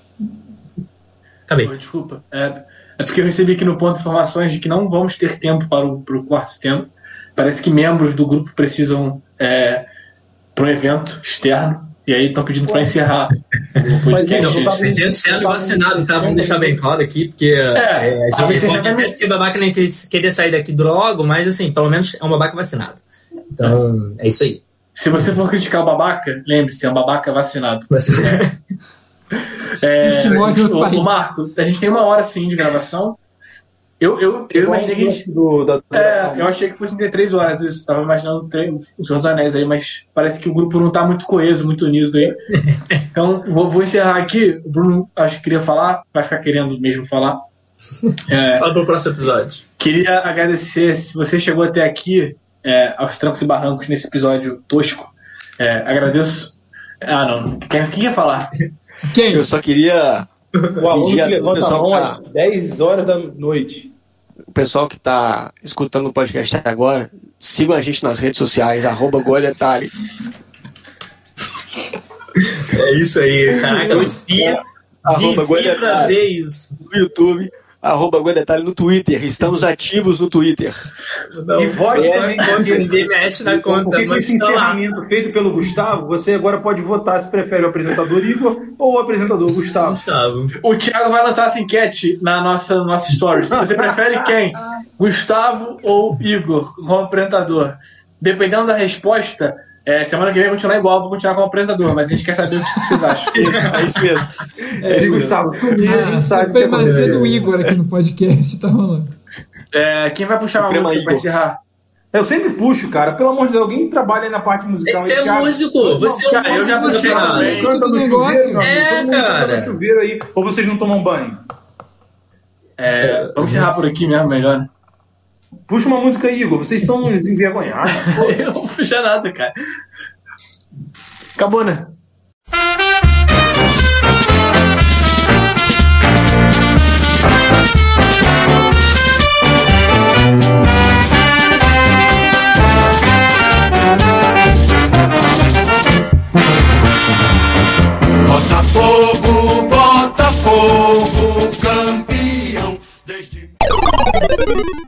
Speaker 3: Acabei.
Speaker 1: Desculpa. É, É porque eu recebi aqui no ponto informações de que não vamos ter tempo para o, para o quarto tempo. Parece que membros do grupo precisam é, para um evento externo. E aí estão pedindo para encerrar.
Speaker 3: Não, gente externo e vacinado, tá? Vamos deixar bem claro aqui, porque é, é, a gente pode até ser babaca nem querer sair daqui logo, mas assim, pelo menos é um babaca vacinado. Então, é isso aí.
Speaker 1: Se você for criticar o babaca, lembre-se, é um babaca vacinado. É, o, o, Marco, a gente tem uma hora sim de gravação. Eu, eu, eu imaginei que. Gente, do, da é, eu achei que fosse ter três horas. Eu estava imaginando os outros anéis aí, mas parece que o grupo não está muito coeso, muito unido aí. então, vou, vou, encerrar aqui. O Bruno, acho que queria falar, vai ficar querendo mesmo falar.
Speaker 3: É, Fala pro próximo episódio.
Speaker 1: Queria agradecer se você chegou até aqui é, aos trancos e barrancos nesse episódio tosco. É, agradeço. Ah, não. Quem, quem ia falar?
Speaker 5: Quem? Eu só queria.
Speaker 2: O aluno que levanta a mão tá... 10 horas da noite.
Speaker 5: O pessoal que está escutando o podcast até agora, sigam a gente nas redes sociais, arroba Detalhe.
Speaker 3: É isso aí, caraca, eu vi,
Speaker 5: arroba Detalhe no YouTube arroba Guedetalhe no Twitter. Estamos ativos no Twitter.
Speaker 2: Não, e vote é, também, porque ninguém mexe na conta. Porque com esse tá encerramento lá. feito pelo Gustavo, você agora pode votar se prefere o apresentador Igor ou o apresentador Gustavo. Gustavo.
Speaker 1: O Thiago vai lançar essa enquete na nossa, nossa stories. Você prefere quem? Gustavo ou Igor como apresentador? Dependendo da resposta, é, semana que vem vai continuar igual, vou continuar como apresentador, mas a gente quer saber o que vocês acham.
Speaker 5: é isso mesmo.
Speaker 4: É, é Gustavo, comigo, a gente sabe. Supremacia do Igor aqui no podcast tá rolando.
Speaker 1: É, quem vai puxar uma música pra encerrar?
Speaker 2: Eu sempre puxo, cara. Pelo amor de Deus, alguém trabalha aí na parte musical.
Speaker 3: Você é músico, você é músico. Eu já puxei também.
Speaker 2: Canta no chuveiro, É, cara. chuveiro aí, ou vocês não tomam banho?
Speaker 1: É, vamos encerrar por aqui mesmo, melhor, né?
Speaker 2: Puxa uma música aí, Igor. Vocês são envergonhados.
Speaker 1: eu não vou puxar nada, cara. Acabou, né?
Speaker 6: Botafogo, Botafogo, campeão desde